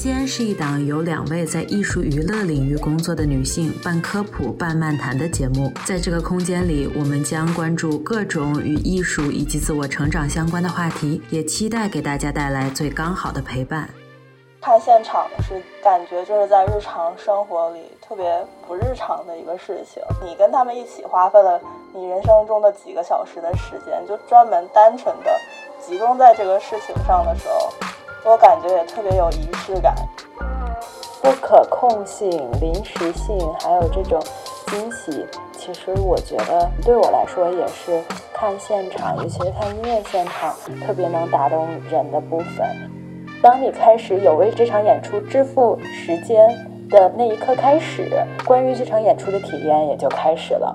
间是一档由两位在艺术娱乐领域工作的女性半科普半漫谈的节目。在这个空间里，我们将关注各种与艺术以及自我成长相关的话题，也期待给大家带来最刚好的陪伴。看现场是感觉就是在日常生活里特别不日常的一个事情。你跟他们一起花费了你人生中的几个小时的时间，就专门单纯的集中在这个事情上的时候，我感觉也特别有仪式感。不可控性、临时性，还有这种惊喜，其实我觉得对我来说也是看现场，尤其是看音乐现场，特别能打动人的部分。当你开始有为这场演出支付时间的那一刻开始，关于这场演出的体验也就开始了。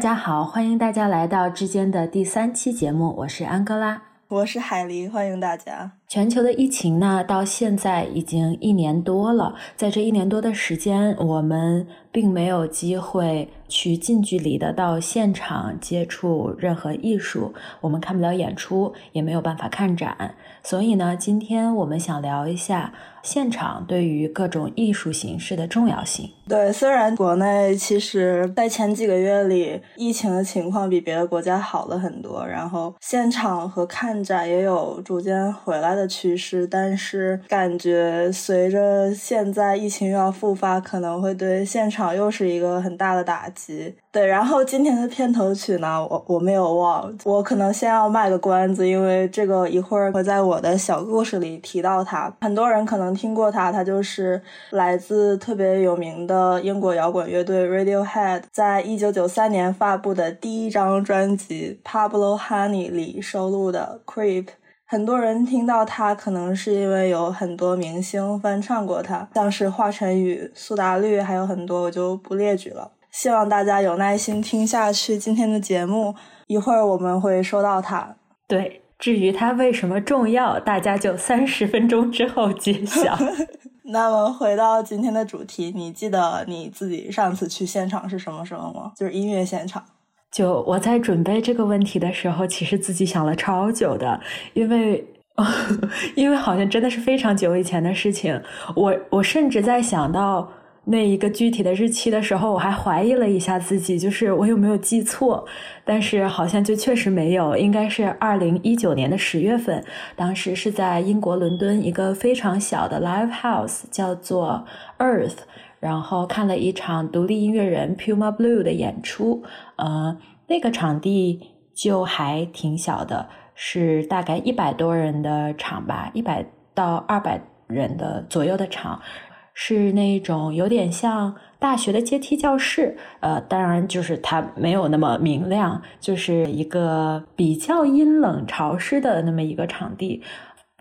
家好，欢迎大家来到之间的第三期节目，我是安哥拉，我是海狸，欢迎大家。全球的疫情呢，到现在已经一年多了，在这一年多的时间，我们并没有机会去近距离的到现场接触任何艺术，我们看不了演出，也没有办法看展，所以呢，今天我们想聊一下。现场对于各种艺术形式的重要性。对，虽然国内其实在前几个月里，疫情的情况比别的国家好了很多，然后现场和看展也有逐渐回来的趋势，但是感觉随着现在疫情又要复发，可能会对现场又是一个很大的打击。对，然后今天的片头曲呢，我我没有忘，我可能先要卖个关子，因为这个一会儿会在我的小故事里提到它。很多人可能听过它，它就是来自特别有名的英国摇滚乐队 Radiohead 在一九九三年发布的第一张专辑《Pablo Honey》里收录的《Creep》。很多人听到它，可能是因为有很多明星翻唱过它，像是华晨宇、苏打绿，还有很多，我就不列举了。希望大家有耐心听下去今天的节目，一会儿我们会说到它。对，至于它为什么重要，大家就三十分钟之后揭晓。那么回到今天的主题，你记得你自己上次去现场是什么时候吗？就是音乐现场。就我在准备这个问题的时候，其实自己想了超久的，因为 因为好像真的是非常久以前的事情。我我甚至在想到。那一个具体的日期的时候，我还怀疑了一下自己，就是我有没有记错，但是好像就确实没有，应该是二零一九年的十月份，当时是在英国伦敦一个非常小的 live house，叫做 Earth，然后看了一场独立音乐人 Puma Blue 的演出，呃，那个场地就还挺小的，是大概一百多人的场吧，一百到二百人的左右的场。是那种有点像大学的阶梯教室，呃，当然就是它没有那么明亮，就是一个比较阴冷潮湿的那么一个场地，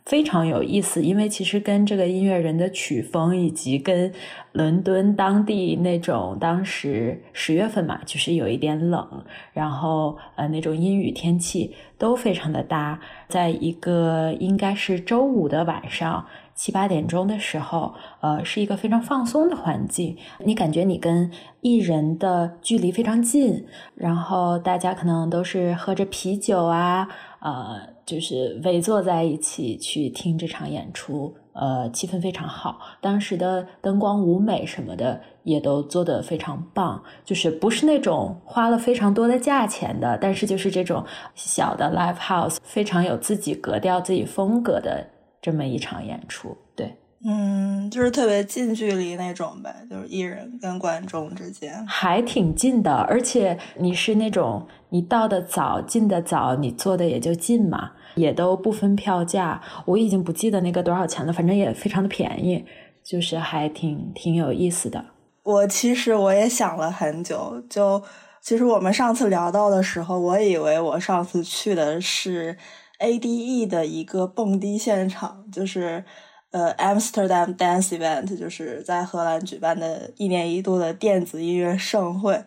非常有意思，因为其实跟这个音乐人的曲风，以及跟伦敦当地那种当时十月份嘛，就是有一点冷，然后呃那种阴雨天气都非常的搭。在一个应该是周五的晚上七八点钟的时候，呃，是一个非常放松的环境，你感觉你跟艺人的距离非常近，然后大家可能都是喝着啤酒啊。呃，就是围坐在一起去听这场演出，呃，气氛非常好。当时的灯光、舞美什么的也都做得非常棒，就是不是那种花了非常多的价钱的，但是就是这种小的 live house，非常有自己格调、自己风格的这么一场演出。对，嗯，就是特别近距离那种呗，就是艺人跟观众之间还挺近的，而且你是那种。你到的早，进的早，你坐的也就近嘛，也都不分票价。我已经不记得那个多少钱了，反正也非常的便宜，就是还挺挺有意思的。我其实我也想了很久，就其实我们上次聊到的时候，我以为我上次去的是 ADE 的一个蹦迪现场，就是呃 Amsterdam Dance Event，就是在荷兰举办的一年一度的电子音乐盛会。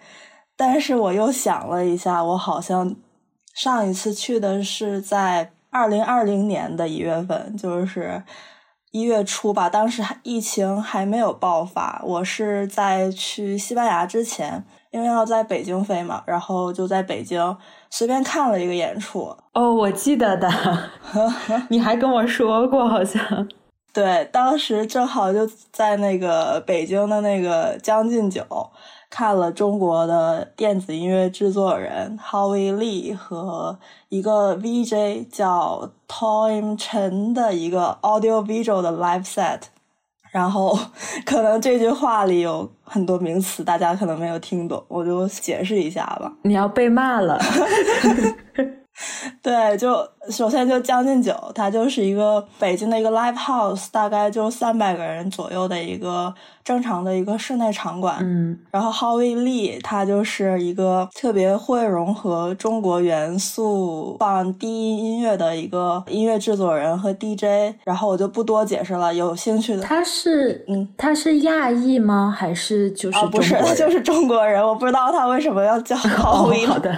但是我又想了一下，我好像上一次去的是在二零二零年的一月份，就是一月初吧。当时疫情还没有爆发，我是在去西班牙之前，因为要在北京飞嘛，然后就在北京随便看了一个演出。哦，我记得的，你还跟我说过，好像对，当时正好就在那个北京的那个将进酒。看了中国的电子音乐制作人 Howie Lee 和一个 VJ 叫 Tom Chen 的一个 Audio Visual 的 Live Set，然后 可能这句话里有很多名词，大家可能没有听懂，我就解释一下吧。你要被骂了。对，就首先就将进酒，它就是一个北京的一个 live house，大概就三百个人左右的一个正常的一个室内场馆。嗯，然后 Howie Lee 他就是一个特别会融合中国元素放低音音乐的一个音乐制作人和 DJ。然后我就不多解释了，有兴趣的他是嗯，他是亚裔吗？还是就是不是，他就是中国人。我不知道他为什么要叫 Howie。好的。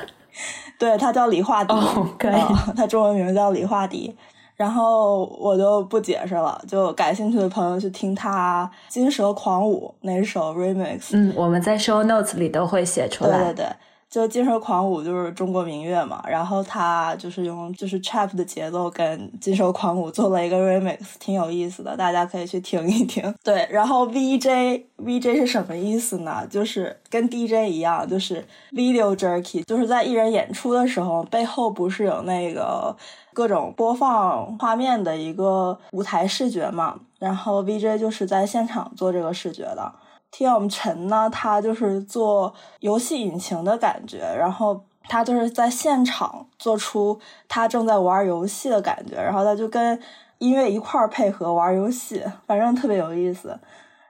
对他叫李化迪，可以，他中文名叫李化迪。然后我就不解释了，就感兴趣的朋友去听他《金蛇狂舞》那首 remix。嗯，我们在 show notes 里都会写出来。对对对。就《金蛇狂舞》就是中国民乐嘛，然后他就是用就是 trap 的节奏跟《金蛇狂舞》做了一个 remix，挺有意思的，大家可以去听一听。对，然后 VJ VJ 是什么意思呢？就是跟 DJ 一样，就是 video jerky，就是在艺人演出的时候，背后不是有那个各种播放画面的一个舞台视觉嘛？然后 VJ 就是在现场做这个视觉的。T.M. 陈呢，他就是做游戏引擎的感觉，然后他就是在现场做出他正在玩游戏的感觉，然后他就跟音乐一块儿配合玩游戏，反正特别有意思。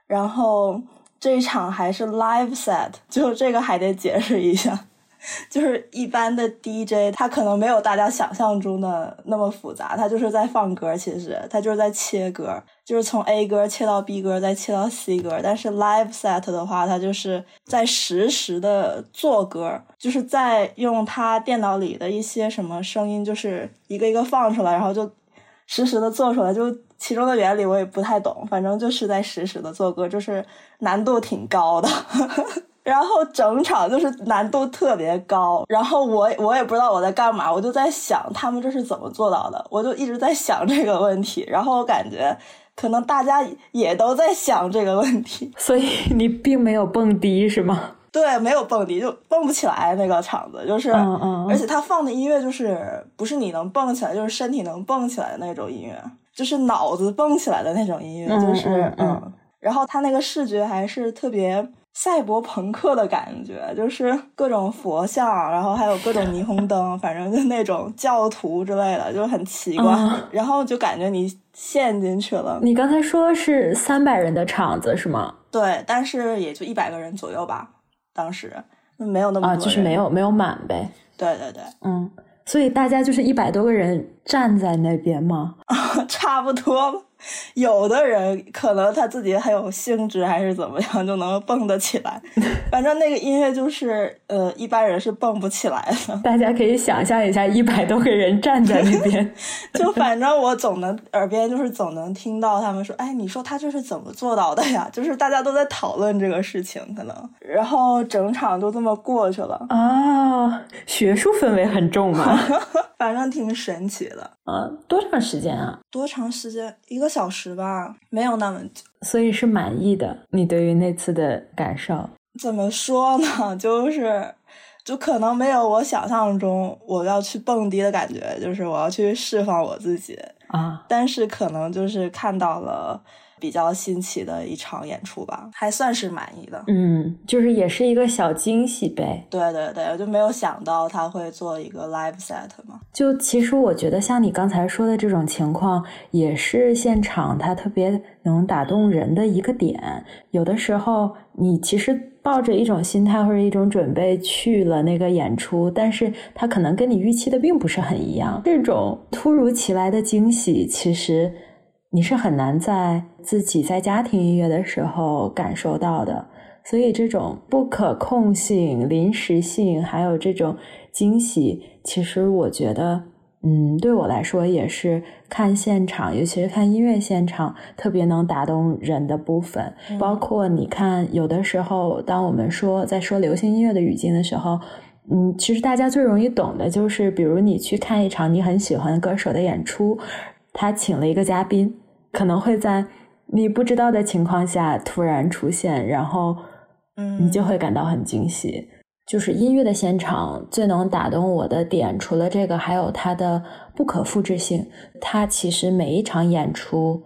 然后这一场还是 live set，就这个还得解释一下。就是一般的 DJ，他可能没有大家想象中的那么复杂，他就是在放歌，其实他就是在切歌，就是从 A 歌切到 B 歌，再切到 C 歌。但是 live set 的话，他就是在实时的做歌，就是在用他电脑里的一些什么声音，就是一个一个放出来，然后就实时的做出来。就其中的原理我也不太懂，反正就是在实时的做歌，就是难度挺高的。然后整场就是难度特别高，然后我我也不知道我在干嘛，我就在想他们这是怎么做到的，我就一直在想这个问题。然后我感觉可能大家也都在想这个问题，所以你并没有蹦迪是吗？对，没有蹦迪，就蹦不起来那个场子，就是，嗯嗯而且他放的音乐就是不是你能蹦起来，就是身体能蹦起来的那种音乐，就是脑子蹦起来的那种音乐，就是嗯，然后他那个视觉还是特别。赛博朋克的感觉，就是各种佛像，然后还有各种霓虹灯，反正就那种教徒之类的，就很奇怪。然后就感觉你陷进去了。你刚才说是三百人的场子是吗？对，但是也就一百个人左右吧，当时没有那么多，就是没有没有满呗。对对对，嗯，所以大家就是一百多个人站在那边吗？差不多。有的人可能他自己很有兴致，还是怎么样，就能蹦得起来。反正那个音乐就是，呃，一般人是蹦不起来的。大家可以想象一下，一百多个人站在那边，就反正我总能耳边就是总能听到他们说：“哎，你说他这是怎么做到的呀？”就是大家都在讨论这个事情，可能，然后整场就这么过去了啊。学术氛围很重嘛，反正挺神奇的。啊，多长时间啊？多长时间？一个小时吧，没有那么久。所以是满意的。你对于那次的感受？怎么说呢？就是，就可能没有我想象中我要去蹦迪的感觉，就是我要去释放我自己啊。但是可能就是看到了。比较新奇的一场演出吧，还算是满意的。嗯，就是也是一个小惊喜呗。对对对，我就没有想到他会做一个 live set 嘛。就其实我觉得像你刚才说的这种情况，也是现场他特别能打动人的一个点。有的时候你其实抱着一种心态或者一种准备去了那个演出，但是他可能跟你预期的并不是很一样。这种突如其来的惊喜，其实。你是很难在自己在家听音乐的时候感受到的，所以这种不可控性、临时性，还有这种惊喜，其实我觉得，嗯，对我来说也是看现场，尤其是看音乐现场，特别能打动人的部分。包括你看，有的时候，当我们说在说流行音乐的语境的时候，嗯，其实大家最容易懂的就是，比如你去看一场你很喜欢歌手的演出，他请了一个嘉宾。可能会在你不知道的情况下突然出现，然后，嗯，你就会感到很惊喜。就是音乐的现场最能打动我的点，除了这个，还有它的不可复制性。它其实每一场演出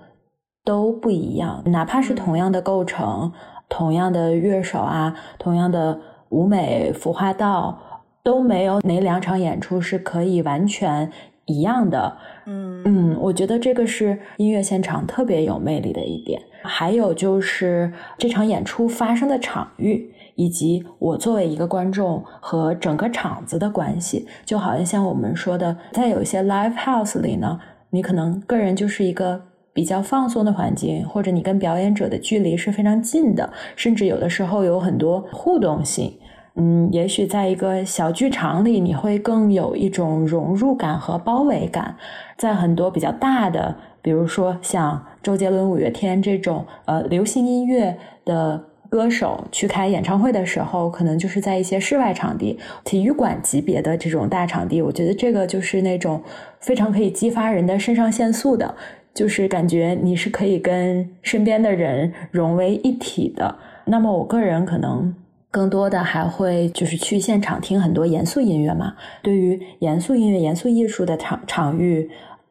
都不一样，哪怕是同样的构成、同样的乐手啊、同样的舞美服化道，都没有哪两场演出是可以完全。一样的，嗯嗯，我觉得这个是音乐现场特别有魅力的一点。还有就是这场演出发生的场域，以及我作为一个观众和整个场子的关系，就好像像我们说的，在有一些 live house 里呢，你可能个人就是一个比较放松的环境，或者你跟表演者的距离是非常近的，甚至有的时候有很多互动性。嗯，也许在一个小剧场里，你会更有一种融入感和包围感。在很多比较大的，比如说像周杰伦、五月天这种呃流行音乐的歌手去开演唱会的时候，可能就是在一些室外场地、体育馆级别的这种大场地。我觉得这个就是那种非常可以激发人的肾上腺素的，就是感觉你是可以跟身边的人融为一体的。那么我个人可能。更多的还会就是去现场听很多严肃音乐嘛。对于严肃音乐、严肃艺术的场场域，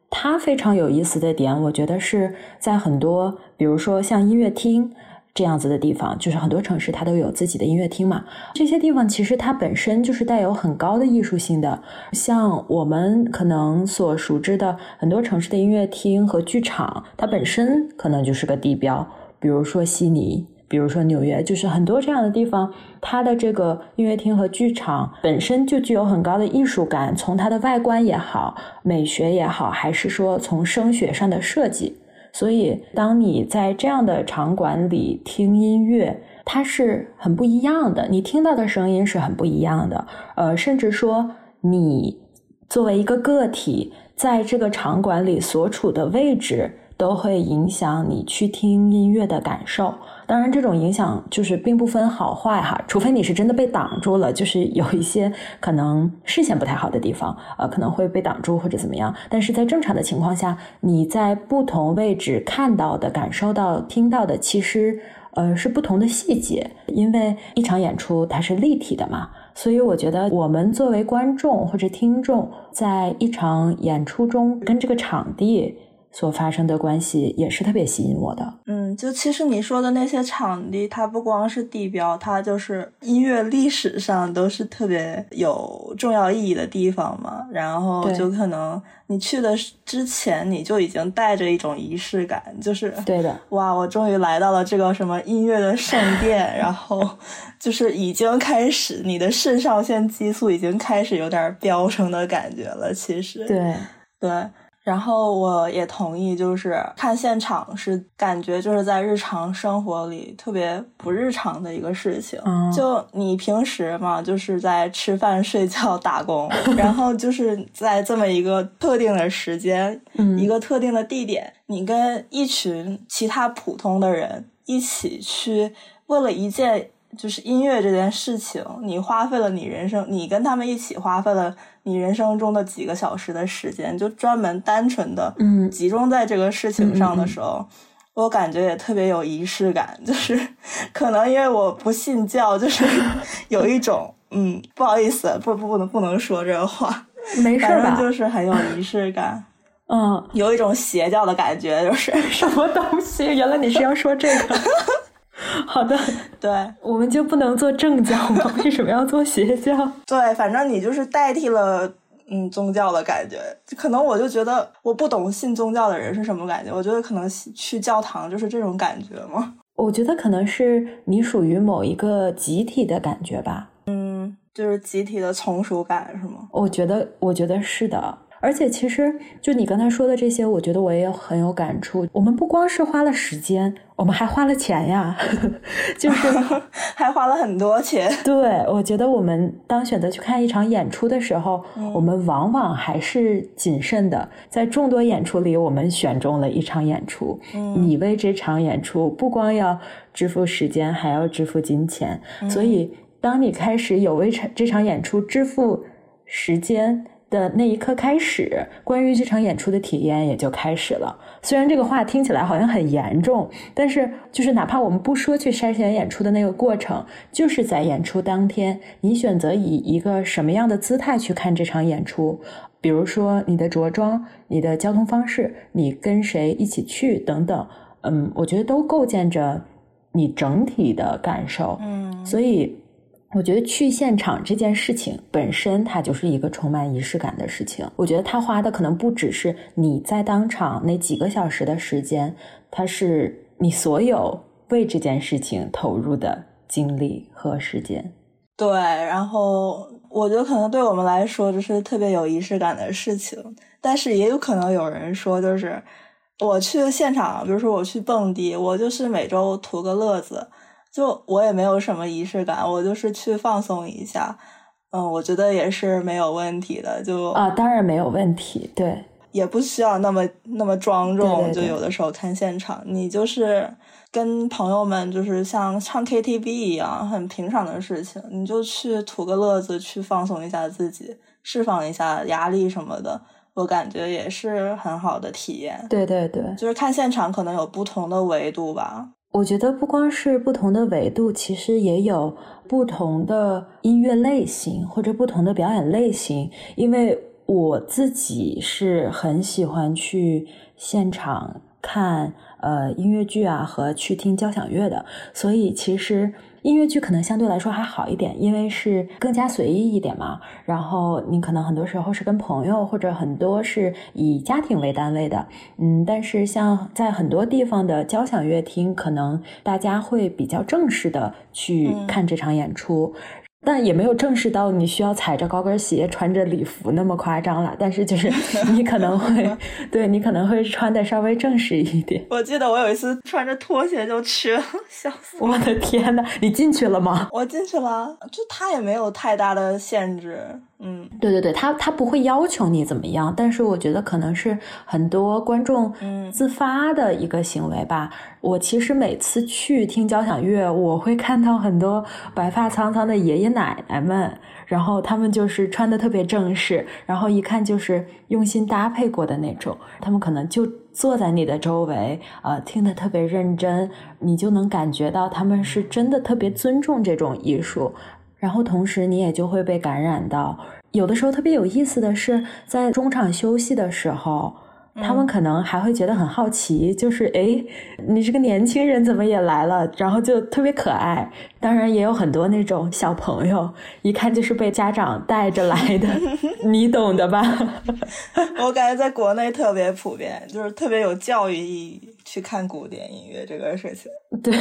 它非常有意思的点，我觉得是在很多，比如说像音乐厅这样子的地方，就是很多城市它都有自己的音乐厅嘛。这些地方其实它本身就是带有很高的艺术性的。像我们可能所熟知的很多城市的音乐厅和剧场，它本身可能就是个地标，比如说悉尼。比如说纽约，就是很多这样的地方，它的这个音乐厅和剧场本身就具有很高的艺术感，从它的外观也好，美学也好，还是说从声学上的设计。所以，当你在这样的场馆里听音乐，它是很不一样的，你听到的声音是很不一样的。呃，甚至说，你作为一个个体，在这个场馆里所处的位置，都会影响你去听音乐的感受。当然，这种影响就是并不分好坏哈，除非你是真的被挡住了，就是有一些可能视线不太好的地方，呃，可能会被挡住或者怎么样。但是在正常的情况下，你在不同位置看到的、感受到、听到的，其实呃是不同的细节，因为一场演出它是立体的嘛，所以我觉得我们作为观众或者听众，在一场演出中跟这个场地。所发生的关系也是特别吸引我的。嗯，就其实你说的那些场地，它不光是地标，它就是音乐历史上都是特别有重要意义的地方嘛。然后就可能你去的之前，你就已经带着一种仪式感，就是对的。哇，我终于来到了这个什么音乐的圣殿，然后 就是已经开始，你的肾上腺激素已经开始有点飙升的感觉了。其实，对对。然后我也同意，就是看现场是感觉就是在日常生活里特别不日常的一个事情。就你平时嘛，就是在吃饭、睡觉、打工，然后就是在这么一个特定的时间，一个特定的地点，你跟一群其他普通的人一起去，为了一件。就是音乐这件事情，你花费了你人生，你跟他们一起花费了你人生中的几个小时的时间，就专门单纯的，嗯，集中在这个事情上的时候，我感觉也特别有仪式感。就是可能因为我不信教，就是 有一种，嗯，不好意思，不不不能不能说这个话，没事吧？就是很有仪式感，嗯，有一种邪教的感觉，就是什么东西？原来你是要说这个。好的，对，我们就不能做正教吗？为什么要做邪教？对，反正你就是代替了嗯宗教的感觉。可能我就觉得我不懂信宗教的人是什么感觉。我觉得可能去教堂就是这种感觉吗？我觉得可能是你属于某一个集体的感觉吧。嗯，就是集体的从属感是吗？我觉得，我觉得是的。而且其实，就你刚才说的这些，我觉得我也很有感触。我们不光是花了时间，我们还花了钱呀，就是 还花了很多钱。对，我觉得我们当选择去看一场演出的时候，我们往往还是谨慎的，在众多演出里，我们选中了一场演出。你为这场演出不光要支付时间，还要支付金钱。所以，当你开始有为这场演出支付时间。的那一刻开始，关于这场演出的体验也就开始了。虽然这个话听起来好像很严重，但是就是哪怕我们不说去筛选演出的那个过程，就是在演出当天，你选择以一个什么样的姿态去看这场演出，比如说你的着装、你的交通方式、你跟谁一起去等等，嗯，我觉得都构建着你整体的感受。嗯，所以。我觉得去现场这件事情本身，它就是一个充满仪式感的事情。我觉得他花的可能不只是你在当场那几个小时的时间，它是你所有为这件事情投入的精力和时间。对，然后我觉得可能对我们来说，这是特别有仪式感的事情。但是也有可能有人说，就是我去现场，比如说我去蹦迪，我就是每周图个乐子。就我也没有什么仪式感，我就是去放松一下，嗯，我觉得也是没有问题的。就啊，当然没有问题，对，也不需要那么那么庄重。就有的时候看现场，你就是跟朋友们，就是像唱 KTV 一样，很平常的事情，你就去图个乐子，去放松一下自己，释放一下压力什么的，我感觉也是很好的体验。对对对，就是看现场可能有不同的维度吧。我觉得不光是不同的维度，其实也有不同的音乐类型或者不同的表演类型。因为我自己是很喜欢去现场看呃音乐剧啊和去听交响乐的，所以其实。音乐剧可能相对来说还好一点，因为是更加随意一点嘛。然后你可能很多时候是跟朋友，或者很多是以家庭为单位的，嗯。但是像在很多地方的交响乐厅，可能大家会比较正式的去看这场演出。但也没有正式到你需要踩着高跟鞋、穿着礼服那么夸张了。但是就是 你可能会，对你可能会穿的稍微正式一点。我记得我有一次穿着拖鞋就去了，笑死！我的天呐，你进去了吗？我进去了，就他也没有太大的限制。嗯，对对对，他他不会要求你怎么样，但是我觉得可能是很多观众自发的一个行为吧。我其实每次去听交响乐，我会看到很多白发苍苍的爷爷奶奶们，然后他们就是穿的特别正式，然后一看就是用心搭配过的那种。他们可能就坐在你的周围，呃，听得特别认真，你就能感觉到他们是真的特别尊重这种艺术。然后同时，你也就会被感染到。有的时候特别有意思的是，在中场休息的时候，他们可能还会觉得很好奇，就是哎，你这个年轻人怎么也来了？然后就特别可爱。当然也有很多那种小朋友，一看就是被家长带着来的，你懂的吧？我感觉在国内特别普遍，就是特别有教育意义。去看古典音乐这个事情，对，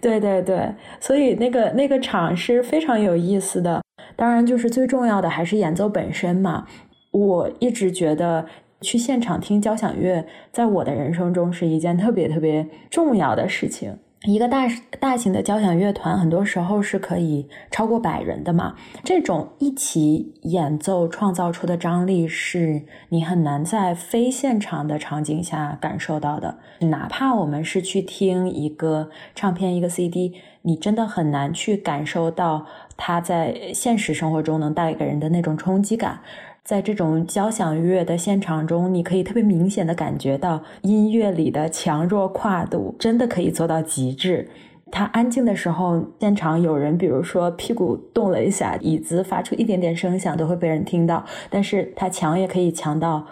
对对对，所以那个那个场是非常有意思的。当然，就是最重要的还是演奏本身嘛。我一直觉得去现场听交响乐，在我的人生中是一件特别特别重要的事情。一个大大型的交响乐团，很多时候是可以超过百人的嘛。这种一起演奏创造出的张力，是你很难在非现场的场景下感受到的。哪怕我们是去听一个唱片、一个 CD，你真的很难去感受到它在现实生活中能带给人的那种冲击感。在这种交响乐的现场中，你可以特别明显的感觉到音乐里的强弱跨度，真的可以做到极致。它安静的时候，现场有人，比如说屁股动了一下，椅子发出一点点声响，都会被人听到。但是它强也可以强到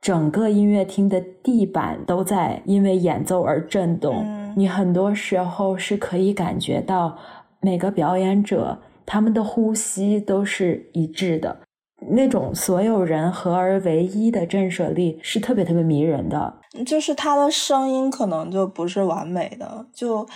整个音乐厅的地板都在因为演奏而震动。你很多时候是可以感觉到每个表演者他们的呼吸都是一致的。那种所有人合而为一的震慑力是特别特别迷人的，就是他的声音可能就不是完美的，就。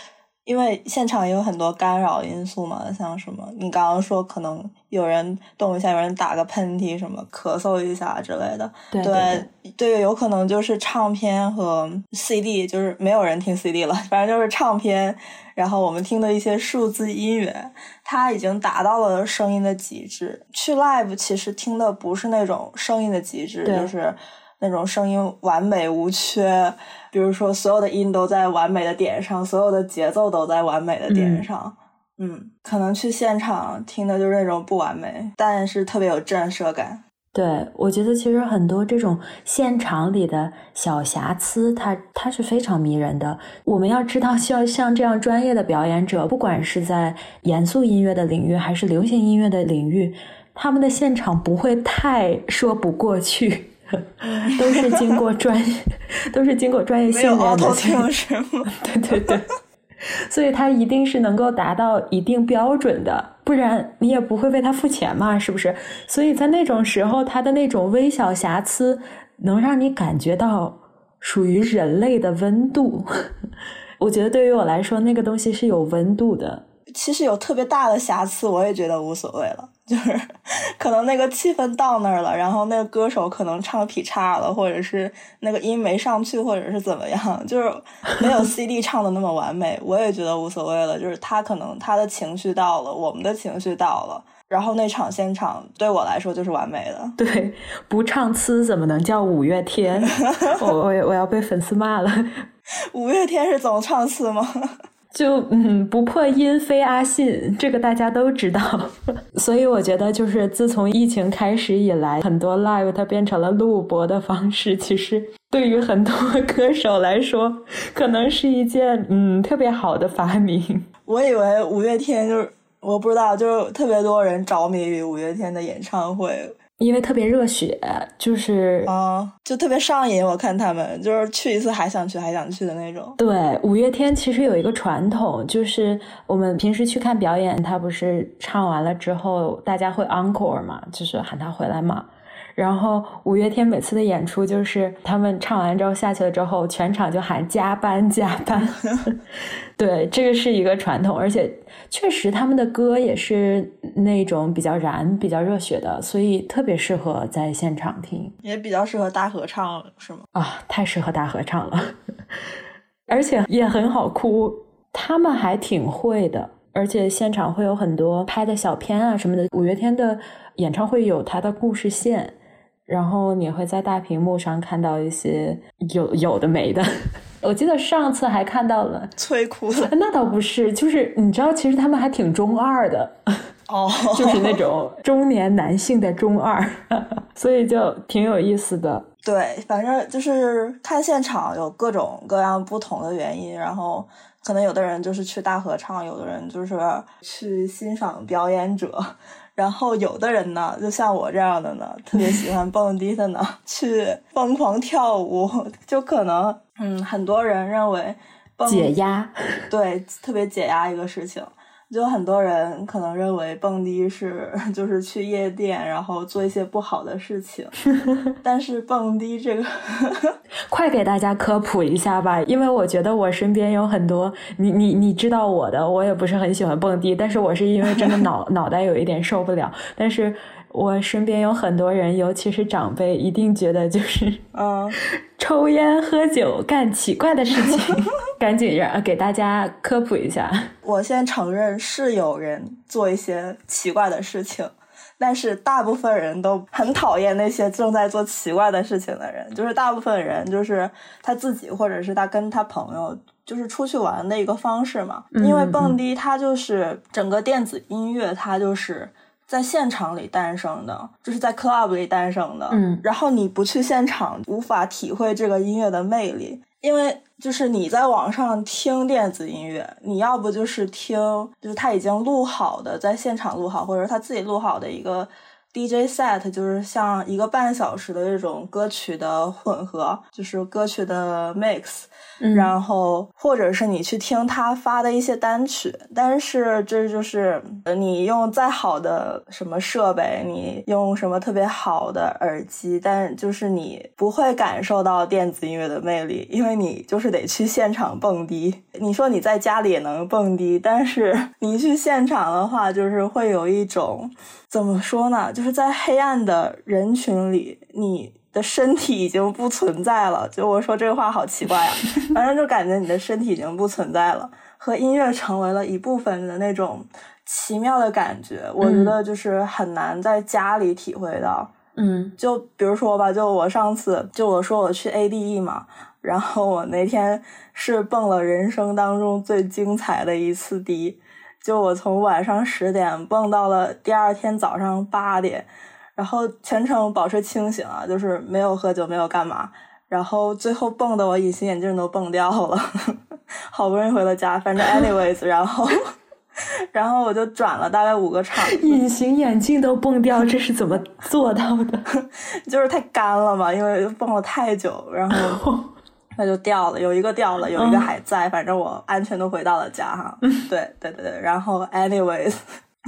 因为现场也有很多干扰因素嘛，像什么你刚刚说可能有人动一下，有人打个喷嚏，什么咳嗽一下之类的。对对对，有可能就是唱片和 CD，就是没有人听 CD 了，反正就是唱片。然后我们听的一些数字音乐，它已经达到了声音的极致。去 live 其实听的不是那种声音的极致，就是。那种声音完美无缺，比如说所有的音都在完美的点上，所有的节奏都在完美的点上。嗯，可能去现场听的就是那种不完美，但是特别有震慑感。对，我觉得其实很多这种现场里的小瑕疵，它它是非常迷人的。我们要知道，像像这样专业的表演者，不管是在严肃音乐的领域，还是流行音乐的领域，他们的现场不会太说不过去。都是经过专业，都是经过专业训练的，对对对，所以他一定是能够达到一定标准的，不然你也不会为他付钱嘛，是不是？所以在那种时候，他的那种微小瑕疵，能让你感觉到属于人类的温度。我觉得对于我来说，那个东西是有温度的。其实有特别大的瑕疵，我也觉得无所谓了。就是 可能那个气氛到那儿了，然后那个歌手可能唱劈叉了，或者是那个音没上去，或者是怎么样，就是没有 CD 唱的那么完美，我也觉得无所谓了。就是他可能他的情绪到了，我们的情绪到了，然后那场现场对我来说就是完美的。对，不唱呲怎么能叫五月天？我我我要被粉丝骂了。五月天是总唱呲吗？就嗯，不破音非阿信，这个大家都知道。所以我觉得，就是自从疫情开始以来，很多 live 它变成了录播的方式，其实对于很多歌手来说，可能是一件嗯特别好的发明。我以为五月天就是我不知道，就是特别多人着迷于五月天的演唱会。因为特别热血，就是啊，就特别上瘾。我看他们就是去一次还想去，还想去的那种。对，五月天其实有一个传统，就是我们平时去看表演，他不是唱完了之后，大家会 encore 嘛，就是喊他回来嘛。然后五月天每次的演出，就是他们唱完之后下去了之后，全场就喊加班加班。对，这个是一个传统，而且确实他们的歌也是那种比较燃、比较热血的，所以特别适合在现场听，也比较适合大合唱，是吗？啊，太适合大合唱了，而且也很好哭。他们还挺会的，而且现场会有很多拍的小片啊什么的。五月天的演唱会有他的故事线。然后你会在大屏幕上看到一些有有的没的，我记得上次还看到了催哭了，那倒不是，就是你知道，其实他们还挺中二的，哦，就是那种中年男性的中二，所以就挺有意思的。对，反正就是看现场有各种各样不同的原因，然后可能有的人就是去大合唱，有的人就是去欣赏表演者。然后有的人呢，就像我这样的呢，特别喜欢蹦迪的呢，去疯狂跳舞，就可能，嗯，很多人认为解压，对，特别解压一个事情。就很多人可能认为蹦迪是 就是去夜店，然后做一些不好的事情。但是蹦迪这个，快给大家科普一下吧，因为我觉得我身边有很多你你你知道我的，我也不是很喜欢蹦迪，但是我是因为真的脑脑袋有一点受不了。但是我身边有很多人，尤其是长辈，一定觉得就是嗯，抽烟喝酒干奇怪的事情，赶紧让给大家科普一下。我先承认是有人做一些奇怪的事情。但是大部分人都很讨厌那些正在做奇怪的事情的人，就是大部分人就是他自己或者是他跟他朋友就是出去玩的一个方式嘛。因为蹦迪它就是整个电子音乐，它就是在现场里诞生的，就是在 club 里诞生的。嗯，然后你不去现场，无法体会这个音乐的魅力，因为。就是你在网上听电子音乐，你要不就是听，就是他已经录好的，在现场录好，或者他自己录好的一个 DJ set，就是像一个半小时的这种歌曲的混合，就是歌曲的 mix。然后，或者是你去听他发的一些单曲，但是这就是你用再好的什么设备，你用什么特别好的耳机，但就是你不会感受到电子音乐的魅力，因为你就是得去现场蹦迪。你说你在家里也能蹦迪，但是你去现场的话，就是会有一种怎么说呢？就是在黑暗的人群里，你。的身体已经不存在了，就我说这话好奇怪啊，反正就感觉你的身体已经不存在了，和音乐成为了一部分的那种奇妙的感觉，我觉得就是很难在家里体会到。嗯，就比如说吧，就我上次就我说我去 ADE 嘛，然后我那天是蹦了人生当中最精彩的一次迪，就我从晚上十点蹦到了第二天早上八点。然后全程保持清醒啊，就是没有喝酒，没有干嘛。然后最后蹦的我隐形眼镜都蹦掉了，好不容易回了家。反正 anyways，然后 然后我就转了大概五个场，隐形眼镜都蹦掉，这是怎么做到的？就是太干了嘛，因为蹦了太久，然后那就掉了。有一个掉了，有一个还在，反正我安全的回到了家哈。对对对对，然后 anyways，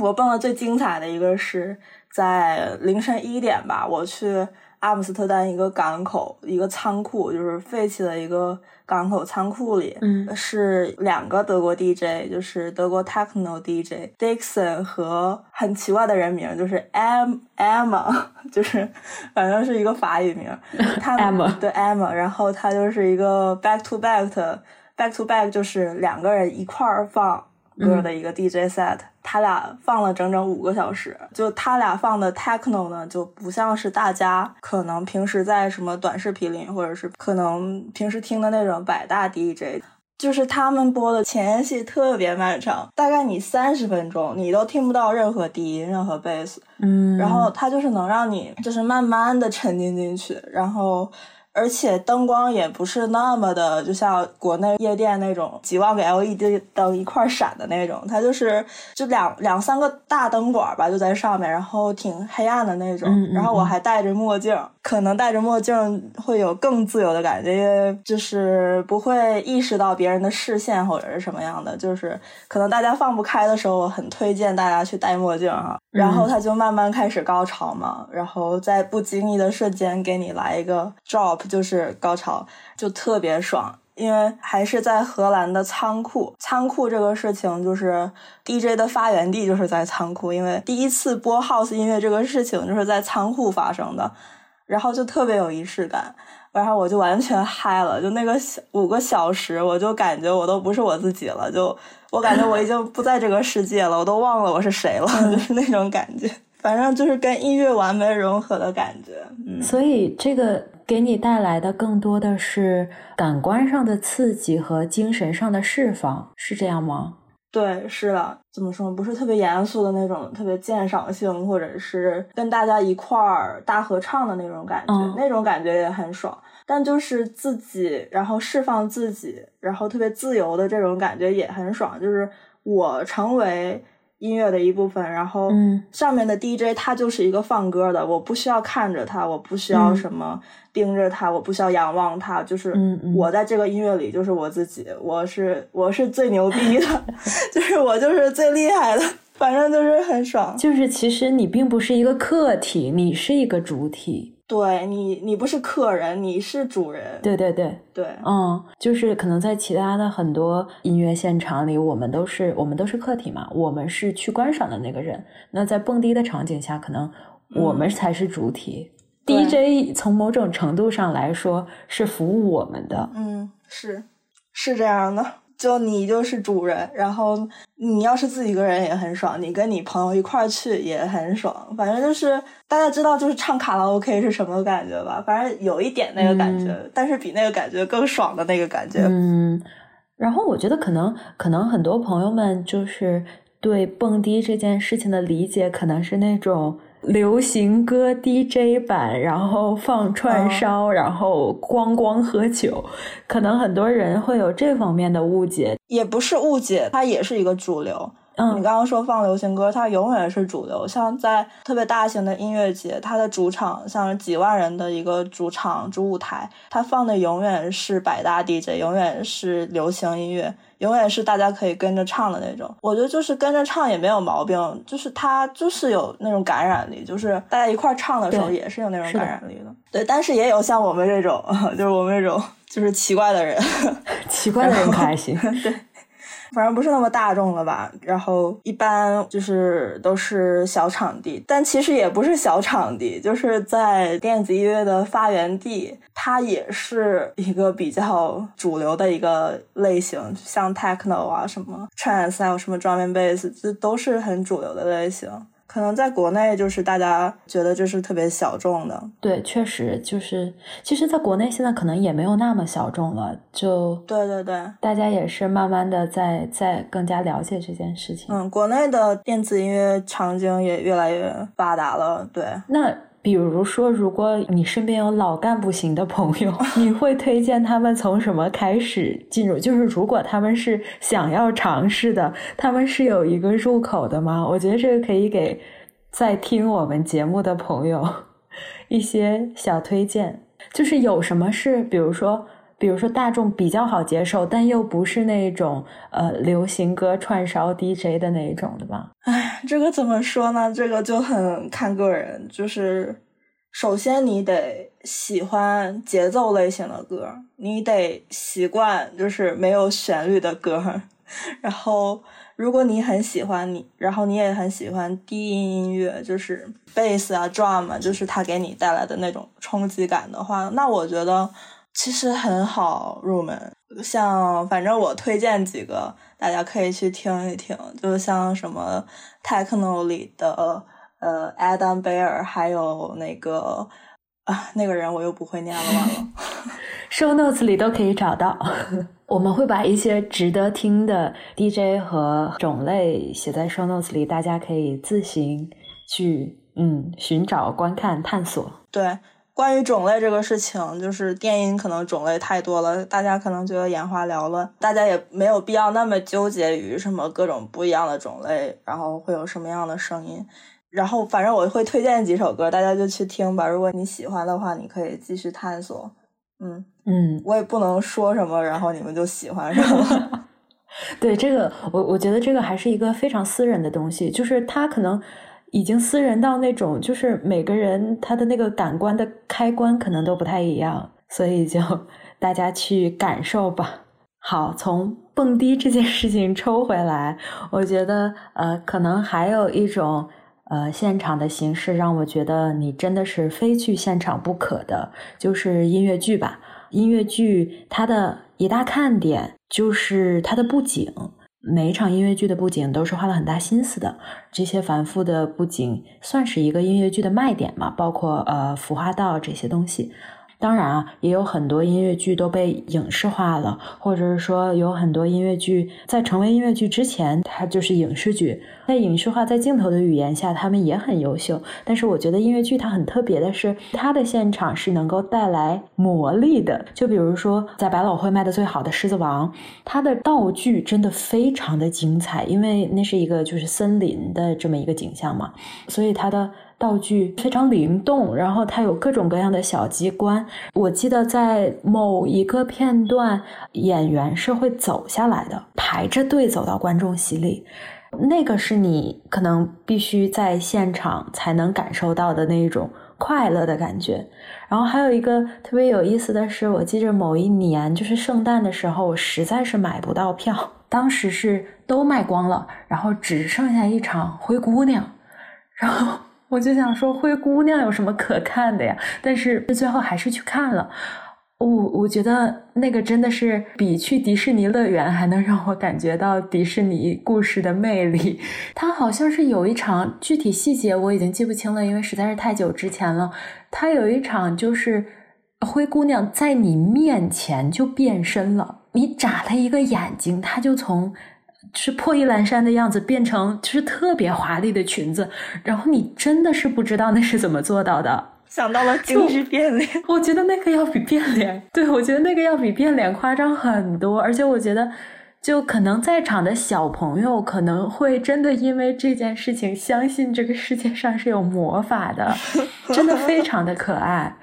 我蹦的最精彩的一个是。在凌晨一点吧，我去阿姆斯特丹一个港口，一个仓库，就是废弃的一个港口仓库里，嗯，是两个德国 DJ，就是德国 techno DJ Dixon 和很奇怪的人名，就是 Em Emma，就是反正是一个法语名，他 Emma 对 Emma，然后他就是一个 back to back 的 back to back，就是两个人一块儿放歌的一个 DJ set。他俩放了整整五个小时，就他俩放的 techno 呢，就不像是大家可能平时在什么短视频里，或者是可能平时听的那种百大 DJ，就是他们播的前戏特别漫长，大概你三十分钟你都听不到任何低音、任何贝斯，嗯，然后它就是能让你就是慢慢的沉浸进去，然后。而且灯光也不是那么的，就像国内夜店那种几万个 LED 灯一块闪的那种，它就是就两两三个大灯管吧，就在上面，然后挺黑暗的那种。然后我还戴着墨镜，可能戴着墨镜会有更自由的感觉，因为就是不会意识到别人的视线或者是什么样的。就是可能大家放不开的时候，我很推荐大家去戴墨镜哈。然后它就慢慢开始高潮嘛，然后在不经意的瞬间给你来一个 drop。就是高潮，就特别爽，因为还是在荷兰的仓库。仓库这个事情，就是 DJ 的发源地就是在仓库，因为第一次播 House 音乐这个事情就是在仓库发生的，然后就特别有仪式感，然后我就完全嗨了，就那个五个小时，我就感觉我都不是我自己了，就我感觉我已经不在这个世界了，我都忘了我是谁了，就是那种感觉，反正就是跟音乐完美融合的感觉。嗯，所以这个。给你带来的更多的是感官上的刺激和精神上的释放，是这样吗？对，是的。怎么说？不是特别严肃的那种，特别鉴赏性，或者是跟大家一块儿大合唱的那种感觉，那种感觉也很爽。但就是自己，然后释放自己，然后特别自由的这种感觉也很爽。就是我成为。音乐的一部分，然后上面的 DJ 他就是一个放歌的，我不需要看着他，我不需要什么盯着他，我不需要仰望他，就是我在这个音乐里就是我自己，我是我是最牛逼的，就是我就是最厉害的，反正就是很爽。就是其实你并不是一个客体，你是一个主体。对你，你不是客人，你是主人。对对对对，嗯，就是可能在其他的很多音乐现场里，我们都是我们都是客体嘛，我们是去观赏的那个人。那在蹦迪的场景下，可能我们才是主体。DJ 从某种程度上来说是服务我们的。嗯，是是这样的。就你就是主人，然后你要是自己一个人也很爽，你跟你朋友一块儿去也很爽。反正就是大家知道，就是唱卡拉 OK 是什么感觉吧？反正有一点那个感觉，但是比那个感觉更爽的那个感觉。嗯，然后我觉得可能可能很多朋友们就是对蹦迪这件事情的理解，可能是那种。流行歌 DJ 版，然后放串烧，然后咣咣喝酒，可能很多人会有这方面的误解，也不是误解，它也是一个主流。嗯，你刚刚说放流行歌，它永远是主流。像在特别大型的音乐节，它的主场像几万人的一个主场主舞台，它放的永远是百大 DJ，永远是流行音乐。永远是大家可以跟着唱的那种，我觉得就是跟着唱也没有毛病，就是它就是有那种感染力，就是大家一块唱的时候也是有那种感染力的。对，但是也有像我们这种，就是我们这种就是奇怪的人，奇怪的人还行。对。反正不是那么大众了吧，然后一般就是都是小场地，但其实也不是小场地，就是在电子音乐的发源地，它也是一个比较主流的一个类型，像 techno 啊什么 trance 还有什么 drum and bass，这都是很主流的类型。可能在国内就是大家觉得这是特别小众的，对，确实就是，其实，在国内现在可能也没有那么小众了，就对对对，大家也是慢慢的在在更加了解这件事情。嗯，国内的电子音乐场景也越来越发达了，对，那。比如说，如果你身边有老干部型的朋友，你会推荐他们从什么开始进入？就是如果他们是想要尝试的，他们是有一个入口的吗？我觉得这个可以给在听我们节目的朋友 一些小推荐。就是有什么是，比如说，比如说大众比较好接受，但又不是那种呃流行歌串烧 DJ 的那一种的吧？哎，这个怎么说呢？这个就很看个人。就是首先你得喜欢节奏类型的歌，你得习惯就是没有旋律的歌。然后，如果你很喜欢你，然后你也很喜欢低音音乐，就是 bass 啊、drum 啊，就是它给你带来的那种冲击感的话，那我觉得其实很好入门。像反正我推荐几个。大家可以去听一听，就像什么 techno 里的呃 Adam Bear，还有那个啊那个人我又不会念了，完了。Show notes 里都可以找到，我们会把一些值得听的 DJ 和种类写在 Show notes 里，大家可以自行去嗯寻找、观看、探索。对。关于种类这个事情，就是电音可能种类太多了，大家可能觉得眼花缭乱，大家也没有必要那么纠结于什么各种不一样的种类，然后会有什么样的声音。然后反正我会推荐几首歌，大家就去听吧。如果你喜欢的话，你可以继续探索。嗯嗯，我也不能说什么，然后你们就喜欢上了。对这个，我我觉得这个还是一个非常私人的东西，就是它可能。已经私人到那种，就是每个人他的那个感官的开关可能都不太一样，所以就 大家去感受吧。好，从蹦迪这件事情抽回来，我觉得呃，可能还有一种呃现场的形式让我觉得你真的是非去现场不可的，就是音乐剧吧。音乐剧它的一大看点就是它的布景。每一场音乐剧的布景都是花了很大心思的，这些繁复的布景算是一个音乐剧的卖点嘛？包括呃服化道这些东西。当然啊，也有很多音乐剧都被影视化了，或者是说有很多音乐剧在成为音乐剧之前，它就是影视剧。在影视化、在镜头的语言下，他们也很优秀。但是我觉得音乐剧它很特别的是，它的现场是能够带来魔力的。就比如说在百老汇卖的最好的《狮子王》，它的道具真的非常的精彩，因为那是一个就是森林的这么一个景象嘛，所以它的。道具非常灵动，然后它有各种各样的小机关。我记得在某一个片段，演员是会走下来的，排着队走到观众席里，那个是你可能必须在现场才能感受到的那种快乐的感觉。然后还有一个特别有意思的是，我记着某一年就是圣诞的时候，我实在是买不到票，当时是都卖光了，然后只剩下一场灰姑娘，然后。我就想说灰姑娘有什么可看的呀？但是最后还是去看了。我我觉得那个真的是比去迪士尼乐园还能让我感觉到迪士尼故事的魅力。它好像是有一场具体细节我已经记不清了，因为实在是太久之前了。它有一场就是灰姑娘在你面前就变身了，你眨了一个眼睛，她就从是破衣烂衫的样子变成就是特别华丽的裙子，然后你真的是不知道那是怎么做到的。想到了 精致变脸，我觉得那个要比变脸，对我觉得那个要比变脸夸张很多，而且我觉得，就可能在场的小朋友可能会真的因为这件事情相信这个世界上是有魔法的，真的非常的可爱。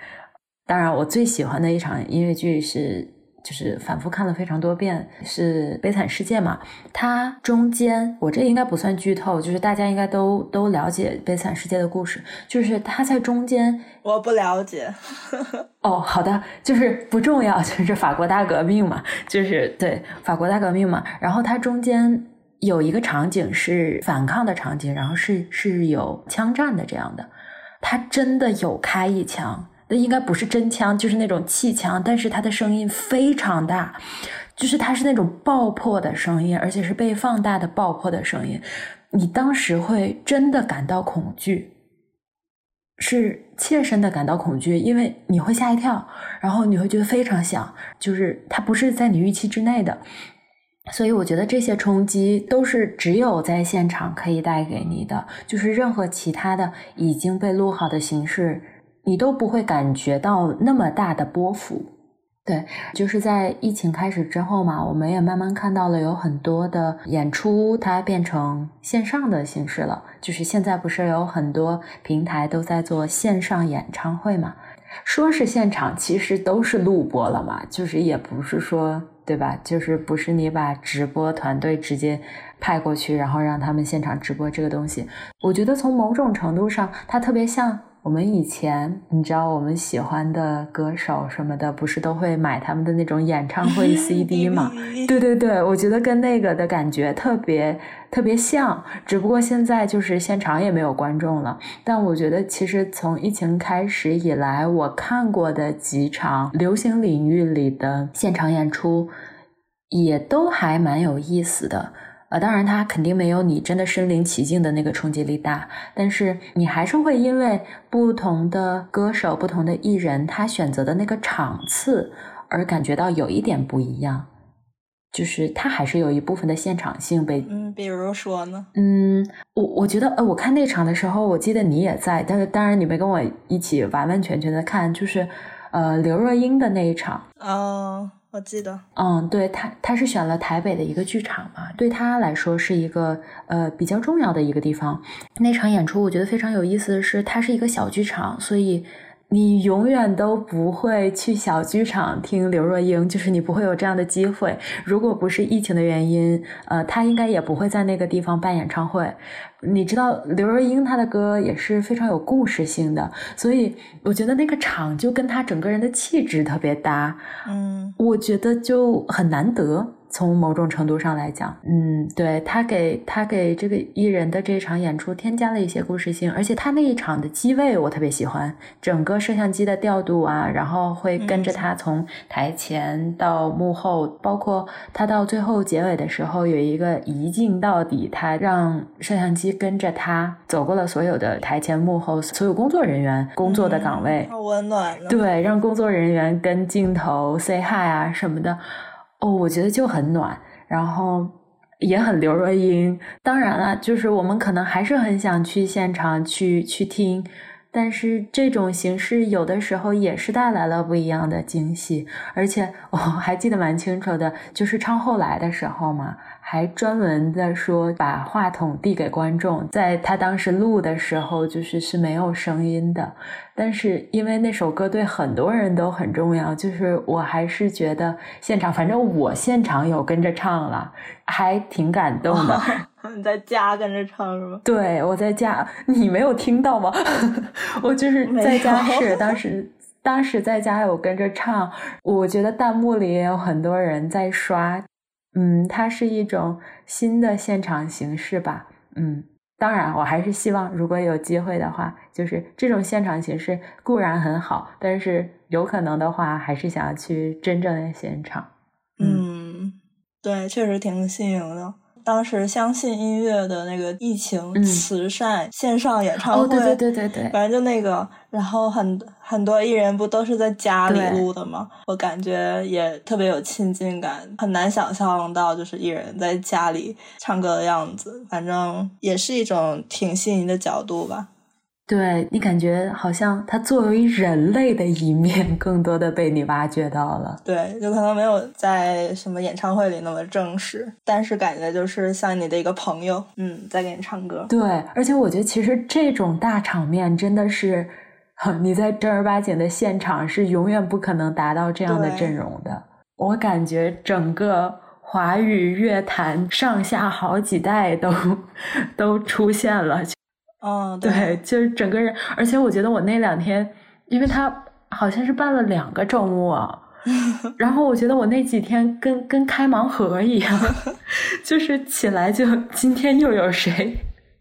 当然，我最喜欢的一场音乐剧是。就是反复看了非常多遍，是《悲惨世界》嘛？它中间我这应该不算剧透，就是大家应该都都了解《悲惨世界》的故事。就是它在中间，我不了解。哦，好的，就是不重要，就是法国大革命嘛，就是对法国大革命嘛。然后它中间有一个场景是反抗的场景，然后是是有枪战的这样的，他真的有开一枪。那应该不是真枪，就是那种气枪，但是它的声音非常大，就是它是那种爆破的声音，而且是被放大的爆破的声音。你当时会真的感到恐惧，是切身的感到恐惧，因为你会吓一跳，然后你会觉得非常响，就是它不是在你预期之内的。所以我觉得这些冲击都是只有在现场可以带给你的，就是任何其他的已经被录好的形式。你都不会感觉到那么大的波幅，对，就是在疫情开始之后嘛，我们也慢慢看到了有很多的演出，它变成线上的形式了。就是现在不是有很多平台都在做线上演唱会嘛？说是现场，其实都是录播了嘛，就是也不是说，对吧？就是不是你把直播团队直接派过去，然后让他们现场直播这个东西。我觉得从某种程度上，它特别像。我们以前，你知道，我们喜欢的歌手什么的，不是都会买他们的那种演唱会 CD 吗？对对对，我觉得跟那个的感觉特别特别像，只不过现在就是现场也没有观众了。但我觉得，其实从疫情开始以来，我看过的几场流行领域里的现场演出，也都还蛮有意思的。呃，当然，它肯定没有你真的身临其境的那个冲击力大，但是你还是会因为不同的歌手、不同的艺人，他选择的那个场次而感觉到有一点不一样，就是它还是有一部分的现场性被。嗯，比如说呢？嗯，我我觉得，呃，我看那场的时候，我记得你也在，但是当然你没跟我一起完完全全的看，就是呃刘若英的那一场。哦。我记得，嗯，对他，他是选了台北的一个剧场嘛，对他来说是一个呃比较重要的一个地方。那场演出我觉得非常有意思的是，它是一个小剧场，所以你永远都不会去小剧场听刘若英，就是你不会有这样的机会。如果不是疫情的原因，呃，她应该也不会在那个地方办演唱会。你知道刘若英她的歌也是非常有故事性的，所以我觉得那个场就跟她整个人的气质特别搭，嗯，我觉得就很难得。从某种程度上来讲，嗯，对他给他给这个艺人的这场演出添加了一些故事性，而且他那一场的机位我特别喜欢，整个摄像机的调度啊，然后会跟着他从台前到幕后，包括他到最后结尾的时候有一个一镜到底，他让摄像机跟着他走过了所有的台前幕后所有工作人员工作的岗位，好温暖。对，让工作人员跟镜头 say hi 啊什么的。哦，我觉得就很暖，然后也很刘若英。当然了，就是我们可能还是很想去现场去去听，但是这种形式有的时候也是带来了不一样的惊喜。而且 我还记得蛮清楚的，就是唱后来的时候嘛。还专门的说把话筒递给观众，在他当时录的时候，就是是没有声音的。但是因为那首歌对很多人都很重要，就是我还是觉得现场，反正我现场有跟着唱了，还挺感动的。你在家跟着唱是吗？对，我在家，你没有听到吗？我就是在家是当时当时在家有跟着唱，我觉得弹幕里也有很多人在刷。嗯，它是一种新的现场形式吧。嗯，当然，我还是希望如果有机会的话，就是这种现场形式固然很好，但是有可能的话，还是想要去真正的现场。嗯，对，确实挺新颖的。当时相信音乐的那个疫情慈善线上演唱会，对对对对对，反正就那个，然后很很多艺人不都是在家里录的吗？我感觉也特别有亲近感，很难想象到就是艺人在家里唱歌的样子，反正也是一种挺新颖的角度吧。对你感觉好像他作为人类的一面，更多的被你挖掘到了。对，就可能没有在什么演唱会里那么正式，但是感觉就是像你的一个朋友，嗯，在给你唱歌。对，而且我觉得其实这种大场面真的是，你在正儿八经的现场是永远不可能达到这样的阵容的。我感觉整个华语乐坛上下好几代都 都出现了。嗯，对，就是整个人，而且我觉得我那两天，因为他好像是办了两个周末，然后我觉得我那几天跟跟开盲盒一样，就是起来就今天又有谁，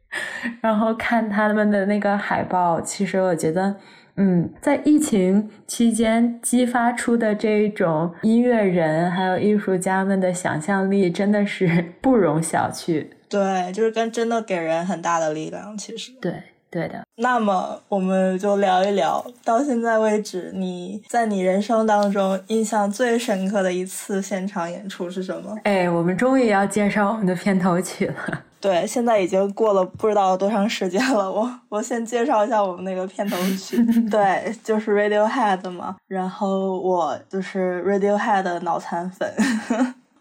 然后看他们的那个海报，其实我觉得，嗯，在疫情期间激发出的这种音乐人还有艺术家们的想象力，真的是不容小觑。对，就是跟真的给人很大的力量，其实。对，对的。那么我们就聊一聊，到现在为止，你在你人生当中印象最深刻的一次现场演出是什么？哎，我们终于要介绍我们的片头曲了。对，现在已经过了不知道多长时间了。我我先介绍一下我们那个片头曲，对，就是 Radiohead 嘛。然后我就是 Radiohead 的脑残粉。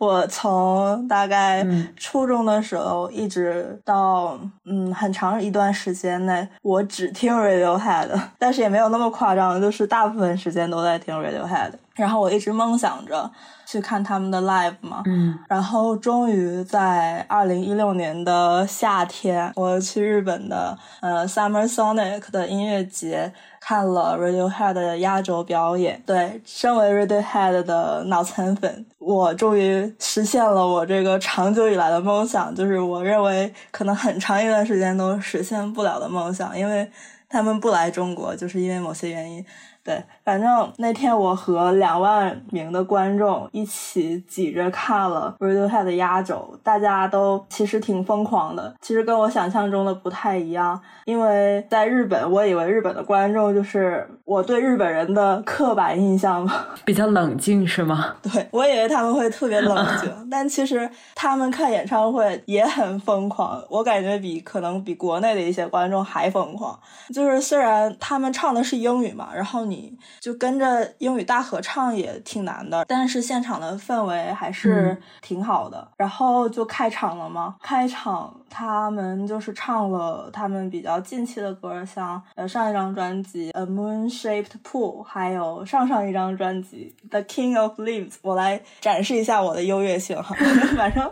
我从大概初中的时候一直到嗯很长一段时间内，我只听 Radiohead，但是也没有那么夸张，就是大部分时间都在听 Radiohead。然后我一直梦想着去看他们的 live 嘛，嗯，然后终于在二零一六年的夏天，我去日本的呃 Summer Sonic 的音乐节。看了 Radiohead 的压轴表演，对，身为 Radiohead 的脑残粉，我终于实现了我这个长久以来的梦想，就是我认为可能很长一段时间都实现不了的梦想，因为他们不来中国，就是因为某些原因。对，反正那天我和两万名的观众一起挤着看了 Radiohead 的压轴，大家都其实挺疯狂的。其实跟我想象中的不太一样，因为在日本，我以为日本的观众就是我对日本人的刻板印象嘛，比较冷静是吗？对，我以为他们会特别冷静，但其实他们看演唱会也很疯狂。我感觉比可能比国内的一些观众还疯狂。就是虽然他们唱的是英语嘛，然后。你就跟着英语大合唱也挺难的，但是现场的氛围还是挺好的。然后就开场了嘛，开场他们就是唱了他们比较近期的歌，像呃上一张专辑《A Moon Shaped Pool》，还有上上一张专辑《The King of Leaves》。我来展示一下我的优越性哈，反正。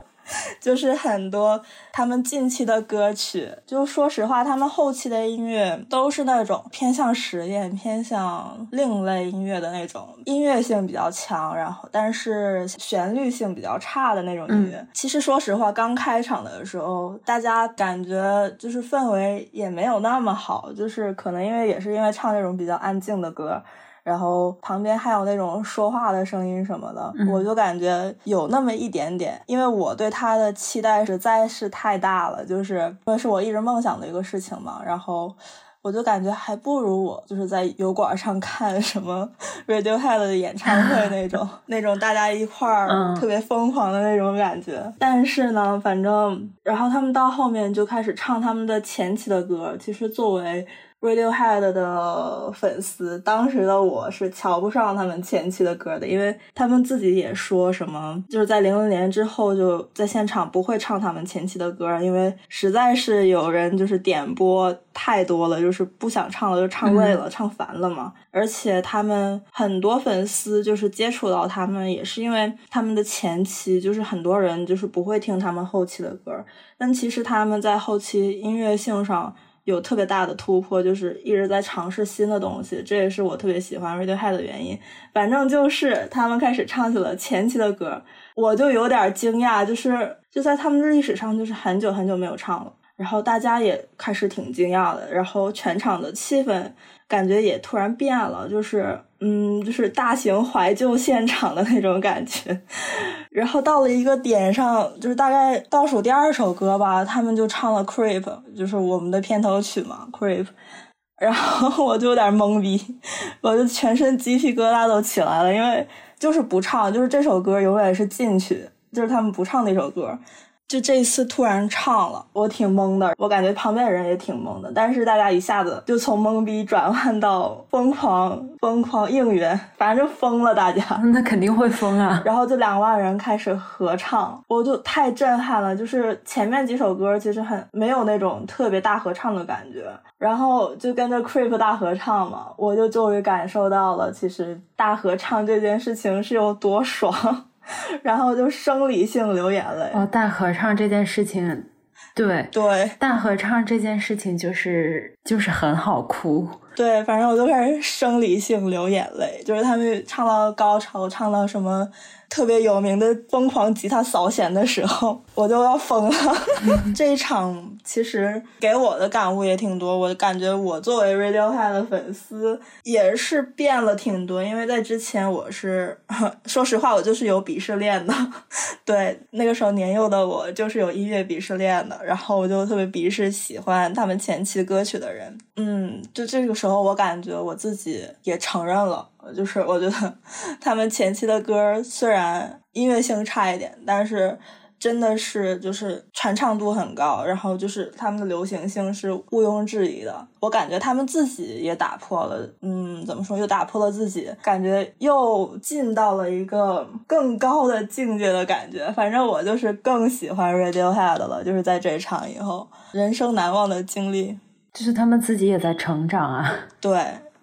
就是很多他们近期的歌曲，就说实话，他们后期的音乐都是那种偏向实验、偏向另类音乐的那种，音乐性比较强，然后但是旋律性比较差的那种音乐。其实说实话，刚开场的时候，大家感觉就是氛围也没有那么好，就是可能因为也是因为唱那种比较安静的歌。然后旁边还有那种说话的声音什么的，我就感觉有那么一点点，因为我对他的期待实在是太大了，就是因为是我一直梦想的一个事情嘛。然后我就感觉还不如我就是在油管上看什么 Radiohead 的演唱会那种，那种大家一块儿特别疯狂的那种感觉。但是呢，反正然后他们到后面就开始唱他们的前期的歌，其实作为。Radiohead 的粉丝，当时的我是瞧不上他们前期的歌的，因为他们自己也说什么，就是在零零年之后就在现场不会唱他们前期的歌，因为实在是有人就是点播太多了，就是不想唱了，就唱累了，唱烦了嘛。而且他们很多粉丝就是接触到他们，也是因为他们的前期就是很多人就是不会听他们后期的歌，但其实他们在后期音乐性上。有特别大的突破，就是一直在尝试新的东西，这也是我特别喜欢 Radiohead 的原因。反正就是他们开始唱起了前期的歌，我就有点惊讶，就是就在他们的历史上就是很久很久没有唱了。然后大家也开始挺惊讶的，然后全场的气氛感觉也突然变了，就是嗯，就是大型怀旧现场的那种感觉。然后到了一个点上，就是大概倒数第二首歌吧，他们就唱了《Creep》，就是我们的片头曲嘛，《Creep》。然后 我就有点懵逼，我就全身鸡皮疙瘩都起来了，因为就是不唱，就是这首歌永远是进去，就是他们不唱那首歌。就这一次突然唱了，我挺懵的，我感觉旁边的人也挺懵的，但是大家一下子就从懵逼转换到疯狂，疯狂应援，反正就疯了，大家。那肯定会疯啊！然后就两万人开始合唱，我就太震撼了。就是前面几首歌其实很没有那种特别大合唱的感觉，然后就跟着 Creep 大合唱嘛，我就终于感受到了，其实大合唱这件事情是有多爽。然后就生理性流眼泪哦，大合唱这件事情，对对，大合唱这件事情就是就是很好哭，对，反正我就开始生理性流眼泪，就是他们唱到高潮，唱到什么。特别有名的疯狂吉他扫弦的时候，我就要疯了。这一场其实给我的感悟也挺多，我感觉我作为 Radiohead 的粉丝也是变了挺多。因为在之前我是 说实话，我就是有鄙视链的。对，那个时候年幼的我就是有音乐鄙视链的，然后我就特别鄙视喜欢他们前期歌曲的人。嗯，就这个时候我感觉我自己也承认了。就是我觉得 他们前期的歌虽然音乐性差一点，但是真的是就是传唱度很高，然后就是他们的流行性是毋庸置疑的。我感觉他们自己也打破了，嗯，怎么说又打破了自己，感觉又进到了一个更高的境界的感觉。反正我就是更喜欢 Radiohead 了，就是在这场以后，人生难忘的经历，就是他们自己也在成长啊。对。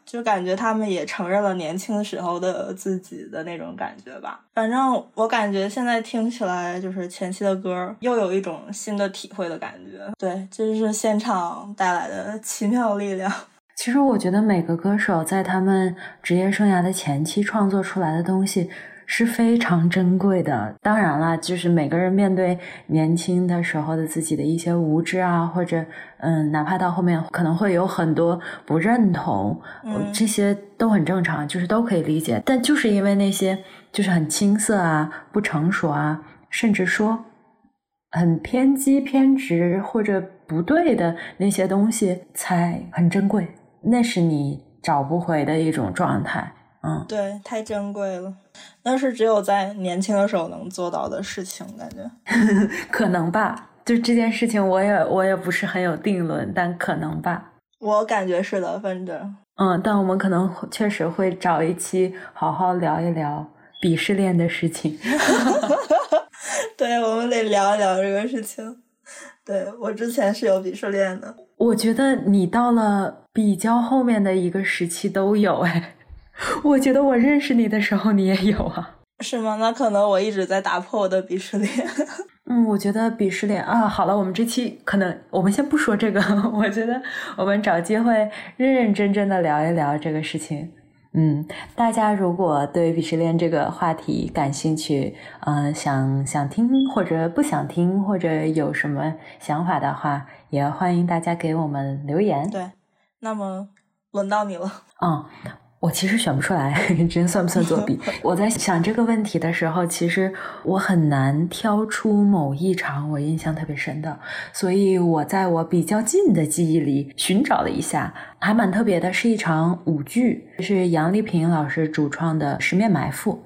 就感觉他们也承认了年轻时候的自己的那种感觉吧。反正我感觉现在听起来，就是前期的歌又有一种新的体会的感觉。对，这就是现场带来的奇妙力量。其实我觉得每个歌手在他们职业生涯的前期创作出来的东西。是非常珍贵的。当然了，就是每个人面对年轻的时候的自己的一些无知啊，或者嗯，哪怕到后面可能会有很多不认同，这些都很正常，就是都可以理解。但就是因为那些就是很青涩啊、不成熟啊，甚至说很偏激、偏执或者不对的那些东西，才很珍贵。那是你找不回的一种状态。嗯，对，太珍贵了。那是只有在年轻的时候能做到的事情，感觉 可能吧。就这件事情，我也我也不是很有定论，但可能吧。我感觉是的，反正嗯，但我们可能确实会找一期好好聊一聊鄙视链的事情。对，我们得聊一聊这个事情。对我之前是有鄙视链的，我觉得你到了比较后面的一个时期都有哎。我觉得我认识你的时候，你也有啊？是吗？那可能我一直在打破我的鄙视链。嗯，我觉得鄙视链啊，好了，我们这期可能我们先不说这个，我觉得我们找机会认认真真的聊一聊这个事情。嗯，大家如果对鄙视链这个话题感兴趣，嗯，想想听或者不想听，或者有什么想法的话，也欢迎大家给我们留言。对，那么轮到你了。嗯。我其实选不出来，真算不算作弊？我在想这个问题的时候，其实我很难挑出某一场我印象特别深的，所以我在我比较近的记忆里寻找了一下，还蛮特别的，是一场舞剧，是杨丽萍老师主创的《十面埋伏》。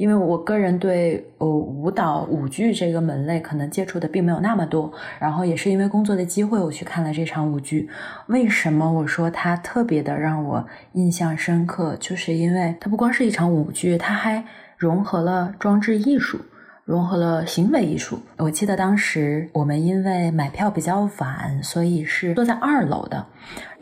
因为我个人对呃舞蹈舞剧这个门类可能接触的并没有那么多，然后也是因为工作的机会，我去看了这场舞剧。为什么我说它特别的让我印象深刻？就是因为它不光是一场舞剧，它还融合了装置艺术，融合了行为艺术。我记得当时我们因为买票比较晚，所以是坐在二楼的，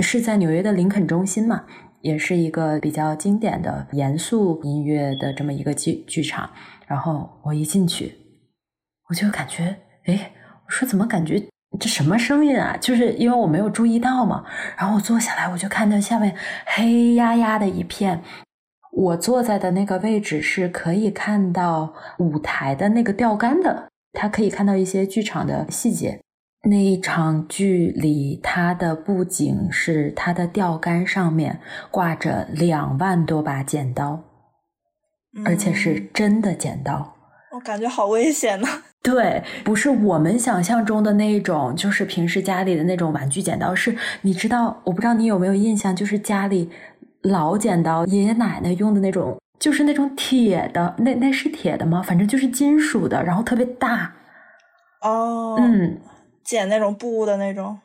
是在纽约的林肯中心嘛。也是一个比较经典的严肃音乐的这么一个剧剧场，然后我一进去，我就感觉，哎，我说怎么感觉这什么声音啊？就是因为我没有注意到嘛。然后我坐下来，我就看到下面黑压压的一片，我坐在的那个位置是可以看到舞台的那个吊杆的，它可以看到一些剧场的细节。那一场剧里，它的布景是它的钓竿上面挂着两万多把剪刀，而且是真的剪刀。我感觉好危险呢。对，不是我们想象中的那种，就是平时家里的那种玩具剪刀。是，你知道，我不知道你有没有印象，就是家里老剪刀，爷爷奶奶用的那种，就是那种铁的，那那是铁的吗？反正就是金属的，然后特别大。哦，嗯，剪那种布的那种。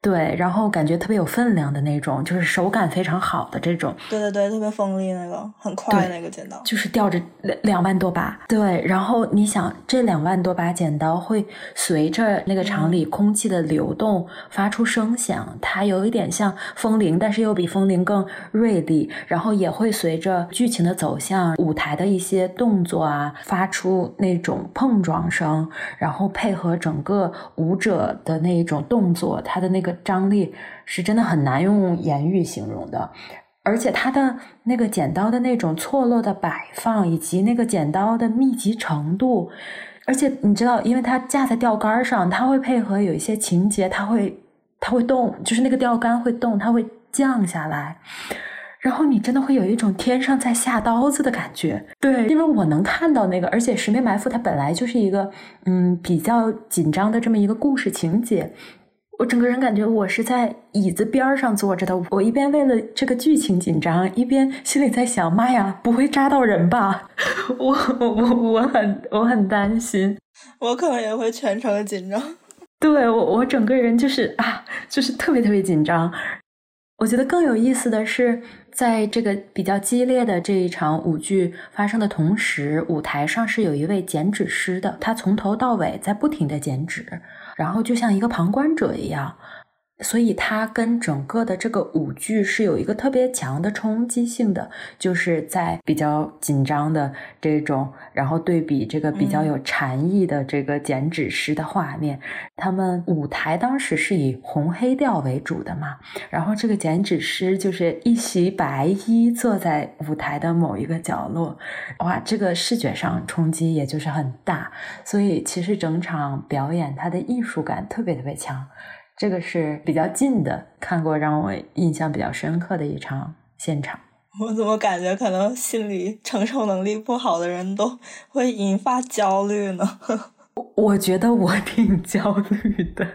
对，然后感觉特别有分量的那种，就是手感非常好的这种。对对对，特别锋利那个，很快那个剪刀，就是吊着两两万多把。对，然后你想，这两万多把剪刀会随着那个场里空气的流动发出声响，它有一点像风铃，但是又比风铃更锐利。然后也会随着剧情的走向、舞台的一些动作啊，发出那种碰撞声，然后配合整个舞者的那种动作，它的那个。张力是真的很难用言语形容的，而且它的那个剪刀的那种错落的摆放，以及那个剪刀的密集程度，而且你知道，因为它架在钓竿上，它会配合有一些情节，它会它会动，就是那个钓竿会动，它会降下来，然后你真的会有一种天上在下刀子的感觉。对，因为我能看到那个，而且《十面埋伏》它本来就是一个嗯比较紧张的这么一个故事情节。我整个人感觉我是在椅子边上坐着的，我一边为了这个剧情紧张，一边心里在想：妈呀，不会扎到人吧？我我我很我很担心，我可能也会全程紧张。对我我整个人就是啊，就是特别特别紧张。我觉得更有意思的是，在这个比较激烈的这一场舞剧发生的同时，舞台上是有一位剪纸师的，他从头到尾在不停的剪纸。然后就像一个旁观者一样。所以它跟整个的这个舞剧是有一个特别强的冲击性的，就是在比较紧张的这种，然后对比这个比较有禅意的这个剪纸师的画面。他们舞台当时是以红黑调为主的嘛，然后这个剪纸师就是一袭白衣坐在舞台的某一个角落，哇，这个视觉上冲击也就是很大。所以其实整场表演它的艺术感特别特别强。这个是比较近的看过，让我印象比较深刻的一场现场。我怎么感觉可能心理承受能力不好的人都会引发焦虑呢？我觉得我挺焦虑的，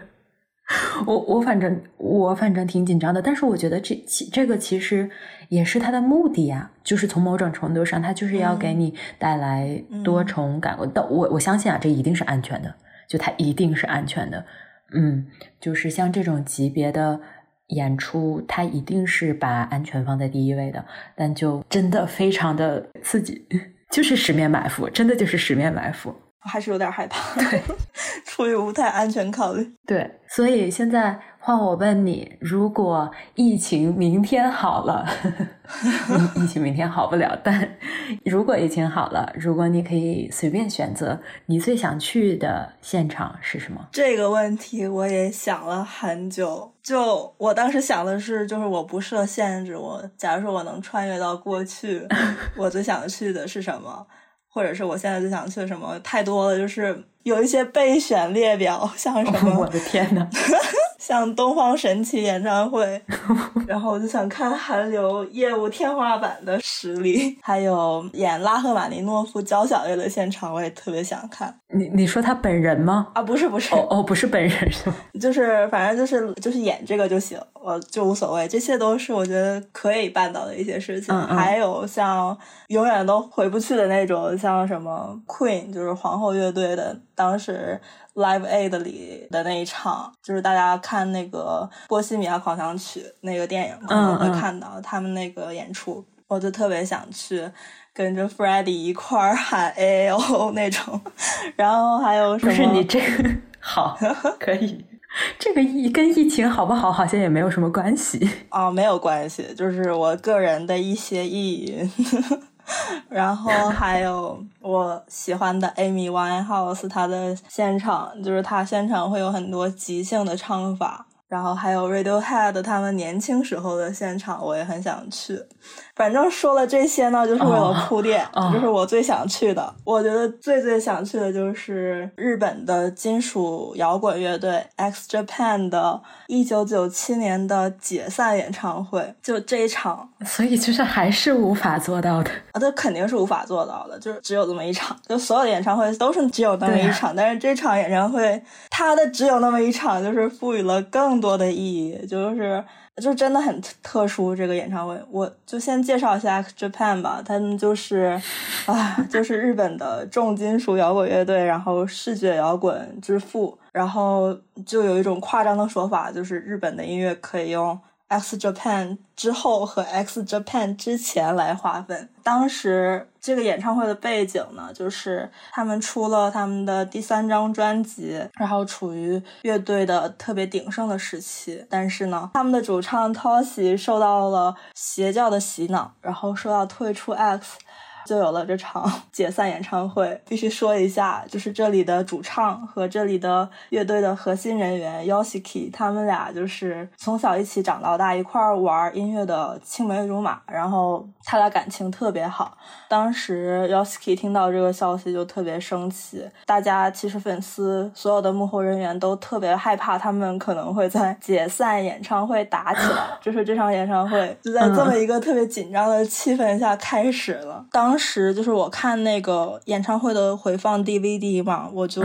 我我反正我反正挺紧张的。但是我觉得这其这个其实也是他的目的呀，就是从某种程度上，他就是要给你带来多重感官。但我我相信啊，这一定是安全的，就它一定是安全的。嗯，就是像这种级别的演出，它一定是把安全放在第一位的，但就真的非常的刺激，就是十面埋伏，真的就是十面埋伏，我还是有点害怕。对，出于不太安全考虑。对，所以现在。换我问你，如果疫情明天好了，疫情明天好不了，但如果疫情好了，如果你可以随便选择，你最想去的现场是什么？这个问题我也想了很久。就我当时想的是，就是我不设限制，我假如说我能穿越到过去，我最想去的是什么？或者是我现在最想去什么？太多了，就是有一些备选列表，像什么？我的天呐！像东方神起演唱会，然后我就想看韩流业务天花板的实力，还有演拉赫玛尼诺夫交响乐的现场，我也特别想看。你你说他本人吗？啊，不是不是，哦哦，不是本人是吗？就是反正就是就是演这个就行，我就无所谓。这些都是我觉得可以办到的一些事情。还有像永远都回不去的那种，像什么 Queen，就是皇后乐队的，当时。Live Aid 里的那一场，就是大家看那个《波西米亚狂想曲》那个电影可能会看到他们那个演出，我就特别想去跟着 Freddie 一块儿喊 A O 那种。然后还有什么？不是你这个好 可以，这个疫跟疫情好不好好像也没有什么关系啊，没有关系，就是我个人的一些意淫。然后还有我喜欢的 Amy Winehouse，他的现场就是他现场会有很多即兴的唱法，然后还有 Radiohead 他们年轻时候的现场，我也很想去。反正说了这些呢，就是为了铺垫，就是我最想去的。我觉得最最想去的就是日本的金属摇滚乐队 X Japan 的1997年的解散演唱会，就这一场。所以就是还是无法做到的啊，这肯定是无法做到的，就是只有这么一场。就所有的演唱会都是只有那么一场，但是这场演唱会它的只有那么一场，就是赋予了更多的意义，就是。就真的很特殊，这个演唱会，我就先介绍一下 Japan 吧。他们就是，啊，就是日本的重金属摇滚乐队，然后视觉摇滚之父，然后就有一种夸张的说法，就是日本的音乐可以用。X Japan 之后和 X Japan 之前来划分。当时这个演唱会的背景呢，就是他们出了他们的第三张专辑，然后处于乐队的特别鼎盛的时期。但是呢，他们的主唱 Toshi 受到了邪教的洗脑，然后说要退出 X。就有了这场 解散演唱会。必须说一下，就是这里的主唱和这里的乐队的核心人员 Yoshiki，他们俩就是从小一起长到大，一块儿玩音乐的青梅竹马。然后他俩感情特别好。当时 Yoshiki 听到这个消息就特别生气。大家其实粉丝所有的幕后人员都特别害怕，他们可能会在解散演唱会打起来。就是这场演唱会就在这么一个特别紧张的气氛下开始了。当当时就是我看那个演唱会的回放 DVD 嘛，我就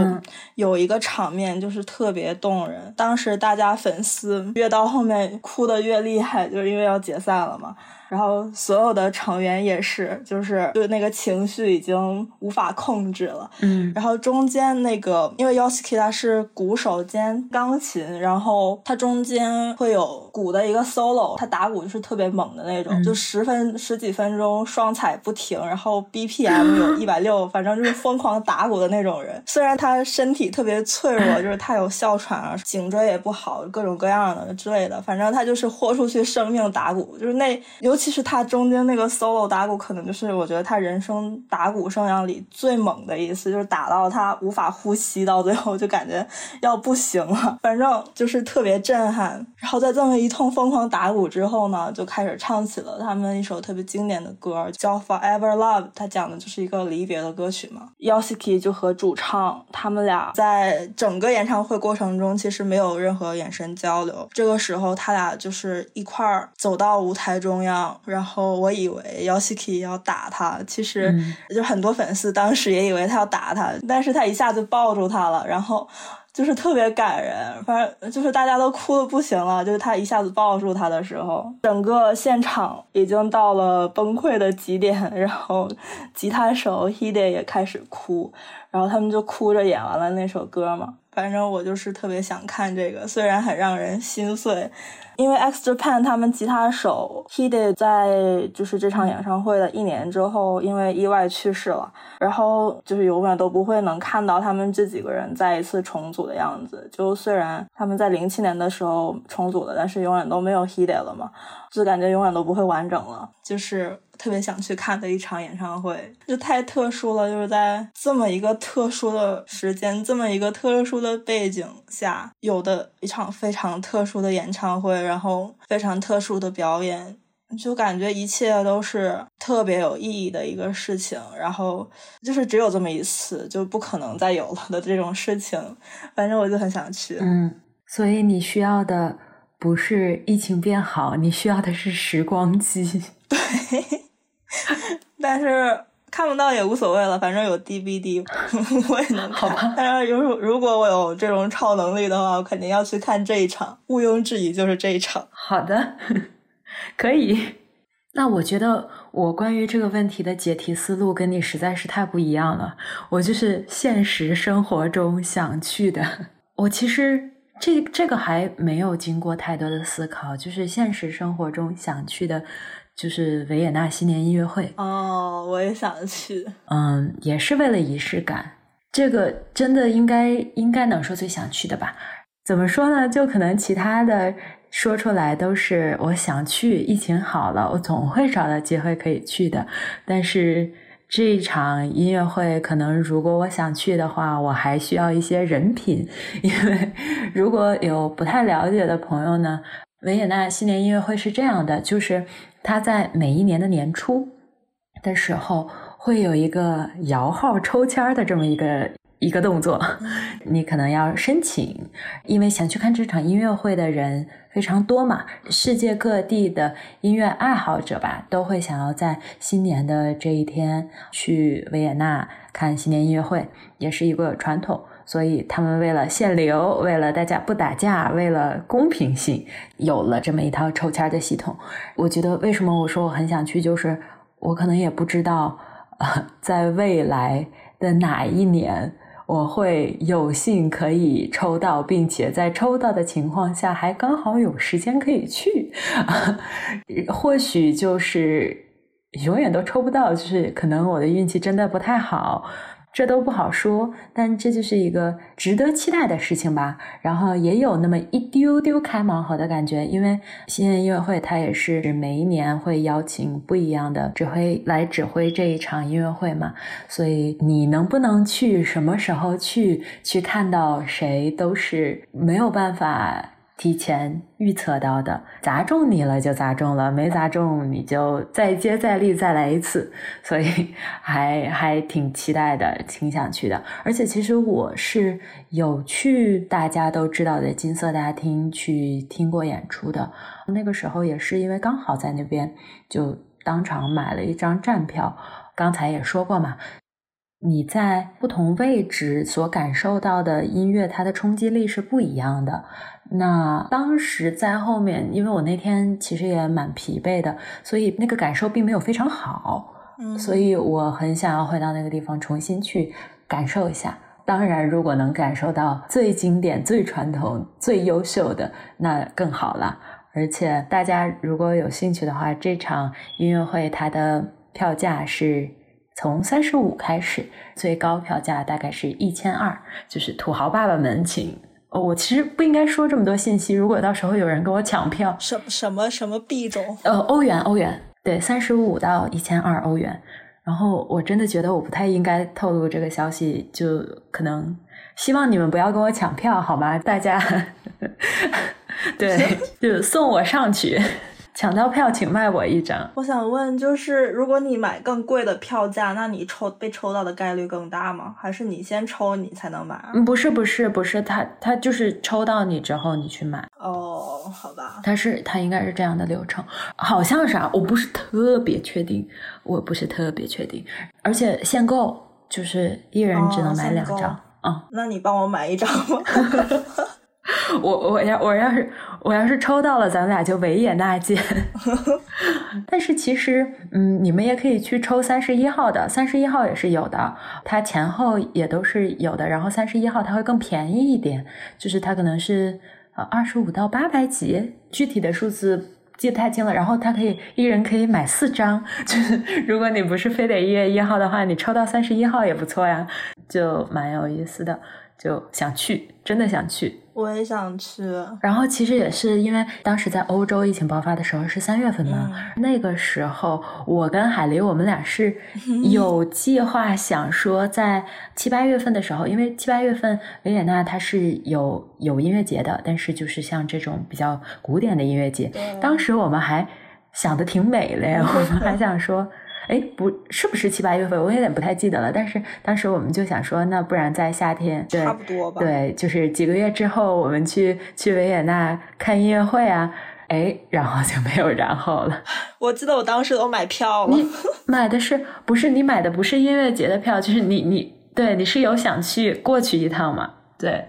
有一个场面就是特别动人。当时大家粉丝越到后面哭的越厉害，就是因为要解散了嘛。然后所有的成员也是，就是就那个情绪已经无法控制了。嗯，然后中间那个，因为 Yoshiki 他是鼓手兼钢琴，然后他中间会有鼓的一个 solo，他打鼓就是特别猛的那种，就十分十几分钟双踩不停，然后 BPM 有 一百六，反正就是疯狂打鼓的那种人。虽然他身体特别脆弱，就是他有哮喘啊，颈椎也不好，各种各样的之类的，反正他就是豁出去生命打鼓，就是那有。其实他中间那个 solo 打鼓，可能就是我觉得他人生打鼓生涯里最猛的一次，就是打到他无法呼吸，到最后就感觉要不行了。反正就是特别震撼。然后在这么一通疯狂打鼓之后呢，就开始唱起了他们一首特别经典的歌，叫《Forever Love》。他讲的就是一个离别的歌曲嘛。Yoshiki 就和主唱他们俩在整个演唱会过程中，其实没有任何眼神交流。这个时候，他俩就是一块儿走到舞台中央。然后我以为 Yoshiki 要打他，其实就很多粉丝当时也以为他要打他，但是他一下子抱住他了，然后就是特别感人，反正就是大家都哭的不行了，就是他一下子抱住他的时候，整个现场已经到了崩溃的极点，然后吉他手 Hide 也开始哭，然后他们就哭着演完了那首歌嘛。反正我就是特别想看这个，虽然很让人心碎。因为 X Japan 他们吉他手 h e d e 在就是这场演唱会的一年之后，因为意外去世了，然后就是永远都不会能看到他们这几个人再一次重组的样子。就虽然他们在零七年的时候重组了，但是永远都没有 h e d e 了嘛，就感觉永远都不会完整了。就是特别想去看的一场演唱会，就太特殊了，就是在这么一个特殊的时间，这么一个特殊的背景下，有的一场非常特殊的演唱会。然后非常特殊的表演，就感觉一切都是特别有意义的一个事情。然后就是只有这么一次，就不可能再有了的这种事情。反正我就很想去。嗯，所以你需要的不是疫情变好，你需要的是时光机。对，但是。看不到也无所谓了，反正有 DVD，我也能看。但是如如果我有这种超能力的话，我肯定要去看这一场，毋庸置疑就是这一场。好的，可以。那我觉得我关于这个问题的解题思路跟你实在是太不一样了。我就是现实生活中想去的。我其实这这个还没有经过太多的思考，就是现实生活中想去的。就是维也纳新年音乐会哦，我也想去。嗯，也是为了仪式感。这个真的应该应该能说最想去的吧？怎么说呢？就可能其他的说出来都是我想去，疫情好了，我总会找到机会可以去的。但是这一场音乐会，可能如果我想去的话，我还需要一些人品，因为如果有不太了解的朋友呢，维也纳新年音乐会是这样的，就是它在每一年的年初的时候，会有一个摇号抽签的这么一个一个动作，你可能要申请，因为想去看这场音乐会的人。非常多嘛，世界各地的音乐爱好者吧，都会想要在新年的这一天去维也纳看新年音乐会，也是一个传统。所以他们为了限流，为了大家不打架，为了公平性，有了这么一套抽签的系统。我觉得为什么我说我很想去，就是我可能也不知道，在未来的哪一年。我会有幸可以抽到，并且在抽到的情况下还刚好有时间可以去，或许就是永远都抽不到，就是可能我的运气真的不太好。这都不好说，但这就是一个值得期待的事情吧。然后也有那么一丢丢开盲盒的感觉，因为新年音乐会它也是每一年会邀请不一样的指挥来指挥这一场音乐会嘛，所以你能不能去，什么时候去，去看到谁都是没有办法。提前预测到的，砸中你了就砸中了，没砸中你就再接再厉再来一次，所以还还挺期待的，挺想去的。而且其实我是有去大家都知道的金色大厅去听过演出的，那个时候也是因为刚好在那边，就当场买了一张站票。刚才也说过嘛。你在不同位置所感受到的音乐，它的冲击力是不一样的。那当时在后面，因为我那天其实也蛮疲惫的，所以那个感受并没有非常好。嗯，所以我很想要回到那个地方重新去感受一下。当然，如果能感受到最经典、最传统、最优秀的，那更好了。而且大家如果有兴趣的话，这场音乐会它的票价是。从三十五开始，最高票价大概是一千二，就是土豪爸爸们请。哦，我其实不应该说这么多信息，如果到时候有人跟我抢票，什什么什么币种？呃，欧元，欧元，对，三十五到一千二欧元。然后我真的觉得我不太应该透露这个消息，就可能希望你们不要跟我抢票，好吗？大家，对，就送我上去。抢到票，请卖我一张。我想问，就是如果你买更贵的票价，那你抽被抽到的概率更大吗？还是你先抽你才能买？嗯，不是，不是，不是，他他就是抽到你之后你去买。哦，好吧，他是他应该是这样的流程，好像是啊，我不是特别确定，我不是特别确定，而且限购就是一人只能买两张。嗯，那你帮我买一张吧。我我要我要是我要是抽到了，咱们俩就维也纳见。但是其实，嗯，你们也可以去抽三十一号的，三十一号也是有的，它前后也都是有的。然后三十一号它会更便宜一点，就是它可能是呃二十五到八百几，具体的数字记不太清了。然后它可以一人可以买四张，就是如果你不是非得一月一号的话，你抽到三十一号也不错呀，就蛮有意思的。就想去，真的想去。我也想去。然后其实也是因为当时在欧洲疫情爆发的时候是三月份嘛，那个时候我跟海狸我们俩是 有计划想说在七八月份的时候，因为七八月份维也纳它是有有音乐节的，但是就是像这种比较古典的音乐节，当时我们还想的挺美嘞，我们还想说。哎，不是不是七八月份，我有点不太记得了。但是当时我们就想说，那不然在夏天，对差不多吧。对，就是几个月之后，我们去去维也纳看音乐会啊。哎，然后就没有然后了。我记得我当时都买票了。你买的是不是你买的不是音乐节的票？就是你你对你是有想去过去一趟嘛？对，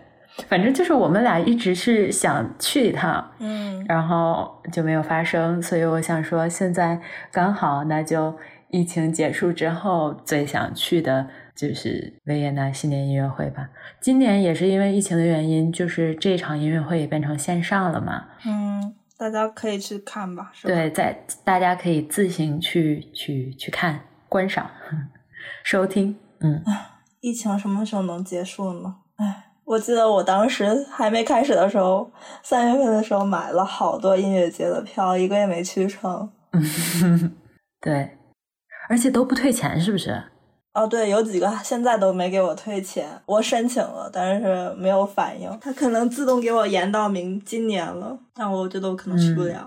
反正就是我们俩一直是想去一趟，嗯，然后就没有发生。所以我想说，现在刚好那就。疫情结束之后，最想去的就是维也纳新年音乐会吧。今年也是因为疫情的原因，就是这场音乐会也变成线上了嘛。嗯，大家可以去看吧。对，在大家可以自行去去去看、观赏、收听。嗯，疫情什么时候能结束呢？唉，我记得我当时还没开始的时候，三月份的时候买了好多音乐节的票，一个也没去成。对。而且都不退钱，是不是？哦，对，有几个现在都没给我退钱，我申请了，但是没有反应，他可能自动给我延到明今年了，但我觉得我可能去不了。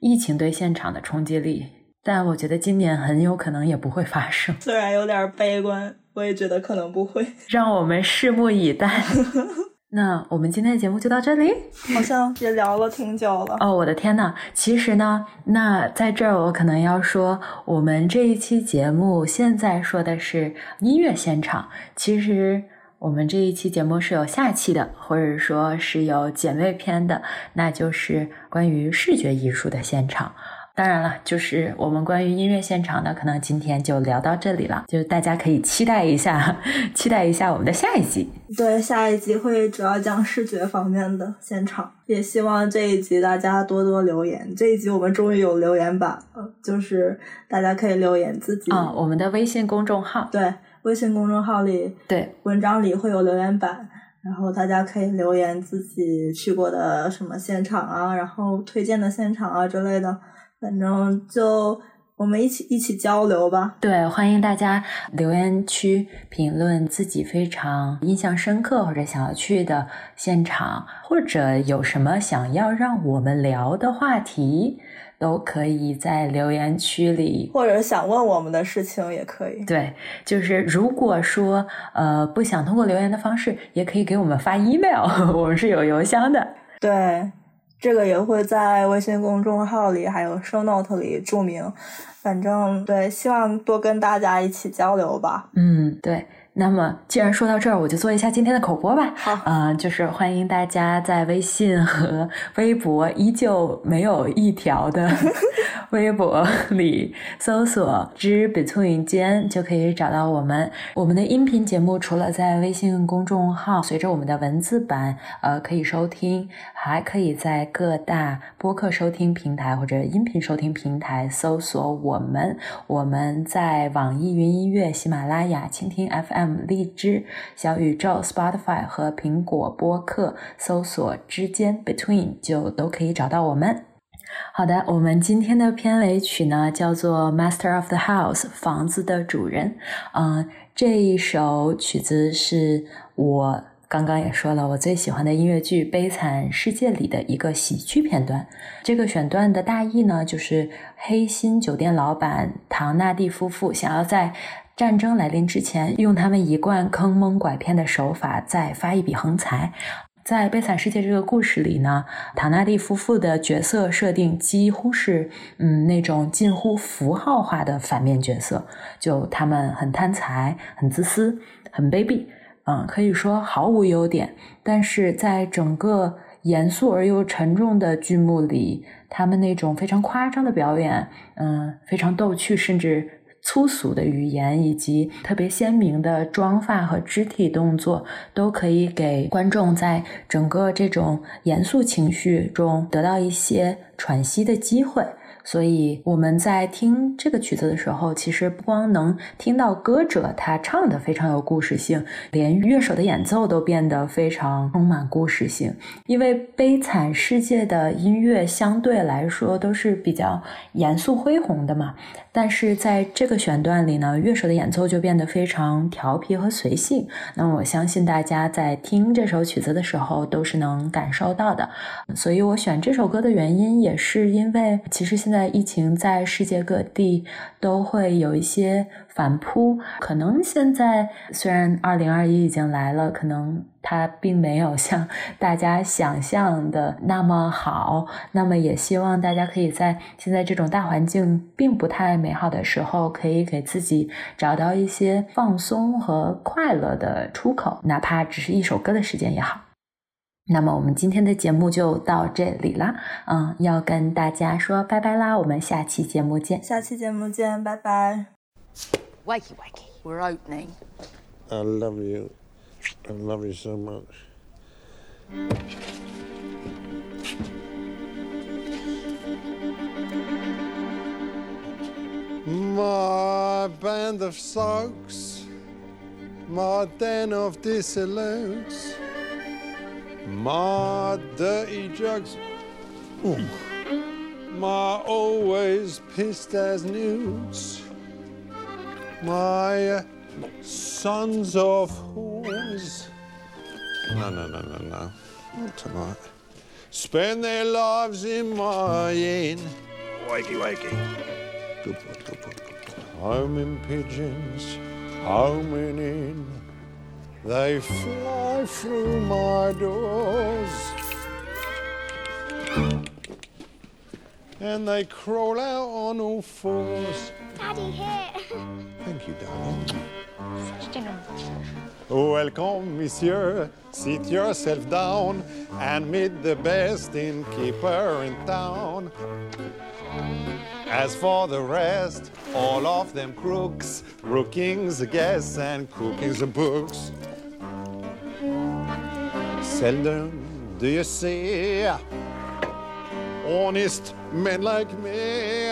疫情对现场的冲击力，但我觉得今年很有可能也不会发生。虽然有点悲观，我也觉得可能不会。让我们拭目以待。那我们今天的节目就到这里，好像也聊了挺久了。哦，我的天呐！其实呢，那在这儿我可能要说，我们这一期节目现在说的是音乐现场，其实我们这一期节目是有下期的，或者说是有姐妹篇的，那就是关于视觉艺术的现场。当然了，就是我们关于音乐现场的，可能今天就聊到这里了。就是大家可以期待一下，期待一下我们的下一集。对，下一集会主要讲视觉方面的现场。也希望这一集大家多多留言。这一集我们终于有留言板了，就是大家可以留言自己啊，我们的微信公众号。对，微信公众号里，对，文章里会有留言板，然后大家可以留言自己去过的什么现场啊，然后推荐的现场啊之类的。反正就我们一起一起交流吧。对，欢迎大家留言区评论自己非常印象深刻或者想要去的现场，或者有什么想要让我们聊的话题，都可以在留言区里。或者想问我们的事情也可以。对，就是如果说呃不想通过留言的方式，也可以给我们发 email，我们是有邮箱的。对。这个也会在微信公众号里，还有 show note 里注明。反正对，希望多跟大家一起交流吧。嗯，对。那么，既然说到这儿，我就做一下今天的口播吧。好，嗯，就是欢迎大家在微信和微博依旧没有一条的 微博里搜索“之 between 间”，就可以找到我们。我们的音频节目除了在微信公众号随着我们的文字版呃可以收听，还可以在各大播客收听平台或者音频收听平台搜索我们。我们在网易云音乐、喜马拉雅、蜻蜓 FM。荔枝、小宇宙、Spotify 和苹果播客搜索之间 Between 就都可以找到我们。好的，我们今天的片尾曲呢叫做 Master of the House 房子的主人。嗯，这一首曲子是我刚刚也说了，我最喜欢的音乐剧《悲惨世界》里的一个喜剧片段。这个选段的大意呢，就是黑心酒店老板唐纳蒂夫妇想要在战争来临之前，用他们一贯坑蒙拐骗的手法再发一笔横财。在《悲惨世界》这个故事里呢，唐纳蒂夫妇的角色设定几乎是嗯那种近乎符号化的反面角色，就他们很贪财、很自私、很卑鄙，嗯，可以说毫无优点。但是在整个严肃而又沉重的剧目里，他们那种非常夸张的表演，嗯，非常逗趣，甚至。粗俗的语言以及特别鲜明的妆发和肢体动作，都可以给观众在整个这种严肃情绪中得到一些喘息的机会。所以我们在听这个曲子的时候，其实不光能听到歌者他唱的非常有故事性，连乐手的演奏都变得非常充满故事性。因为《悲惨世界》的音乐相对来说都是比较严肃恢宏的嘛，但是在这个选段里呢，乐手的演奏就变得非常调皮和随性。那我相信大家在听这首曲子的时候都是能感受到的。所以我选这首歌的原因也是因为，其实现在。在疫情在世界各地都会有一些反扑，可能现在虽然二零二一已经来了，可能它并没有像 大家想象的那么好。那么也希望大家可以在现在这种大环境并不太美好的时候，可以给自己找到一些放松和快乐的出口，哪怕只是一首歌的时间也好。那么我们今天的节目就到这里啦，嗯，要跟大家说拜拜啦，我们下期节目见。下期节目见，拜拜。Wakey wakey, we're opening. I love you. I love you so much. My band of soaks, my den of dissolutes. My dirty jugs. Ooh. My always pissed as newts. My uh, sons of whores. No, no, no, no, no. Not tonight. Spend their lives in my inn. Wakey, wakey. Good boy, good boy, good boy. Homing pigeons, homing in. They fly through my doors. And they crawl out on all fours. Daddy, here. Thank you, darling. Such dinner. Oh, welcome, monsieur. Sit yourself down and meet the best innkeeper in town. As for the rest, all of them crooks, rookings guests and cookings the books. Seldom do you see honest men like me,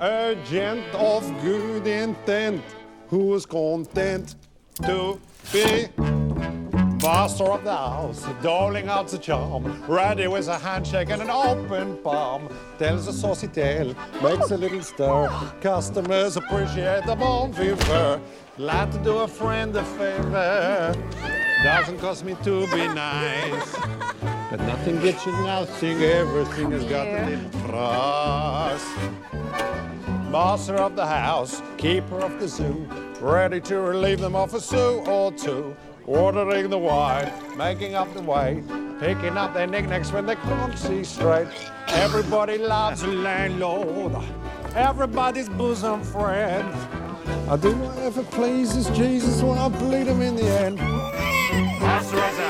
a gent of good intent, who's content to be? Master of the house, doling out the charm, ready with a handshake and an open palm, tells a saucy tale, makes a little stir, customers appreciate the bon vivant, glad to do a friend a favor, doesn't cost me to be nice. But nothing gets you nothing, everything has got a little price. Master of the house, keeper of the zoo, ready to relieve them of a sou or two. Ordering the wine, making up the way, picking up their knickknacks when they can't see straight. Everybody loves a landlord, everybody's bosom friend. I do whatever pleases Jesus when I bleed him in the end. The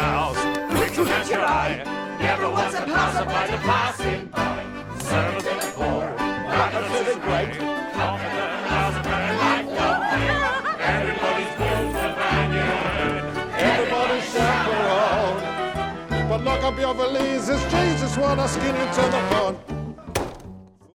house, quick to catch your eye, never was a passerby to passing by. Servant of the poor, welcome to the great, don't pay. Everybody's everybody's. But up your valises, Jesus wanna skin you to the bone.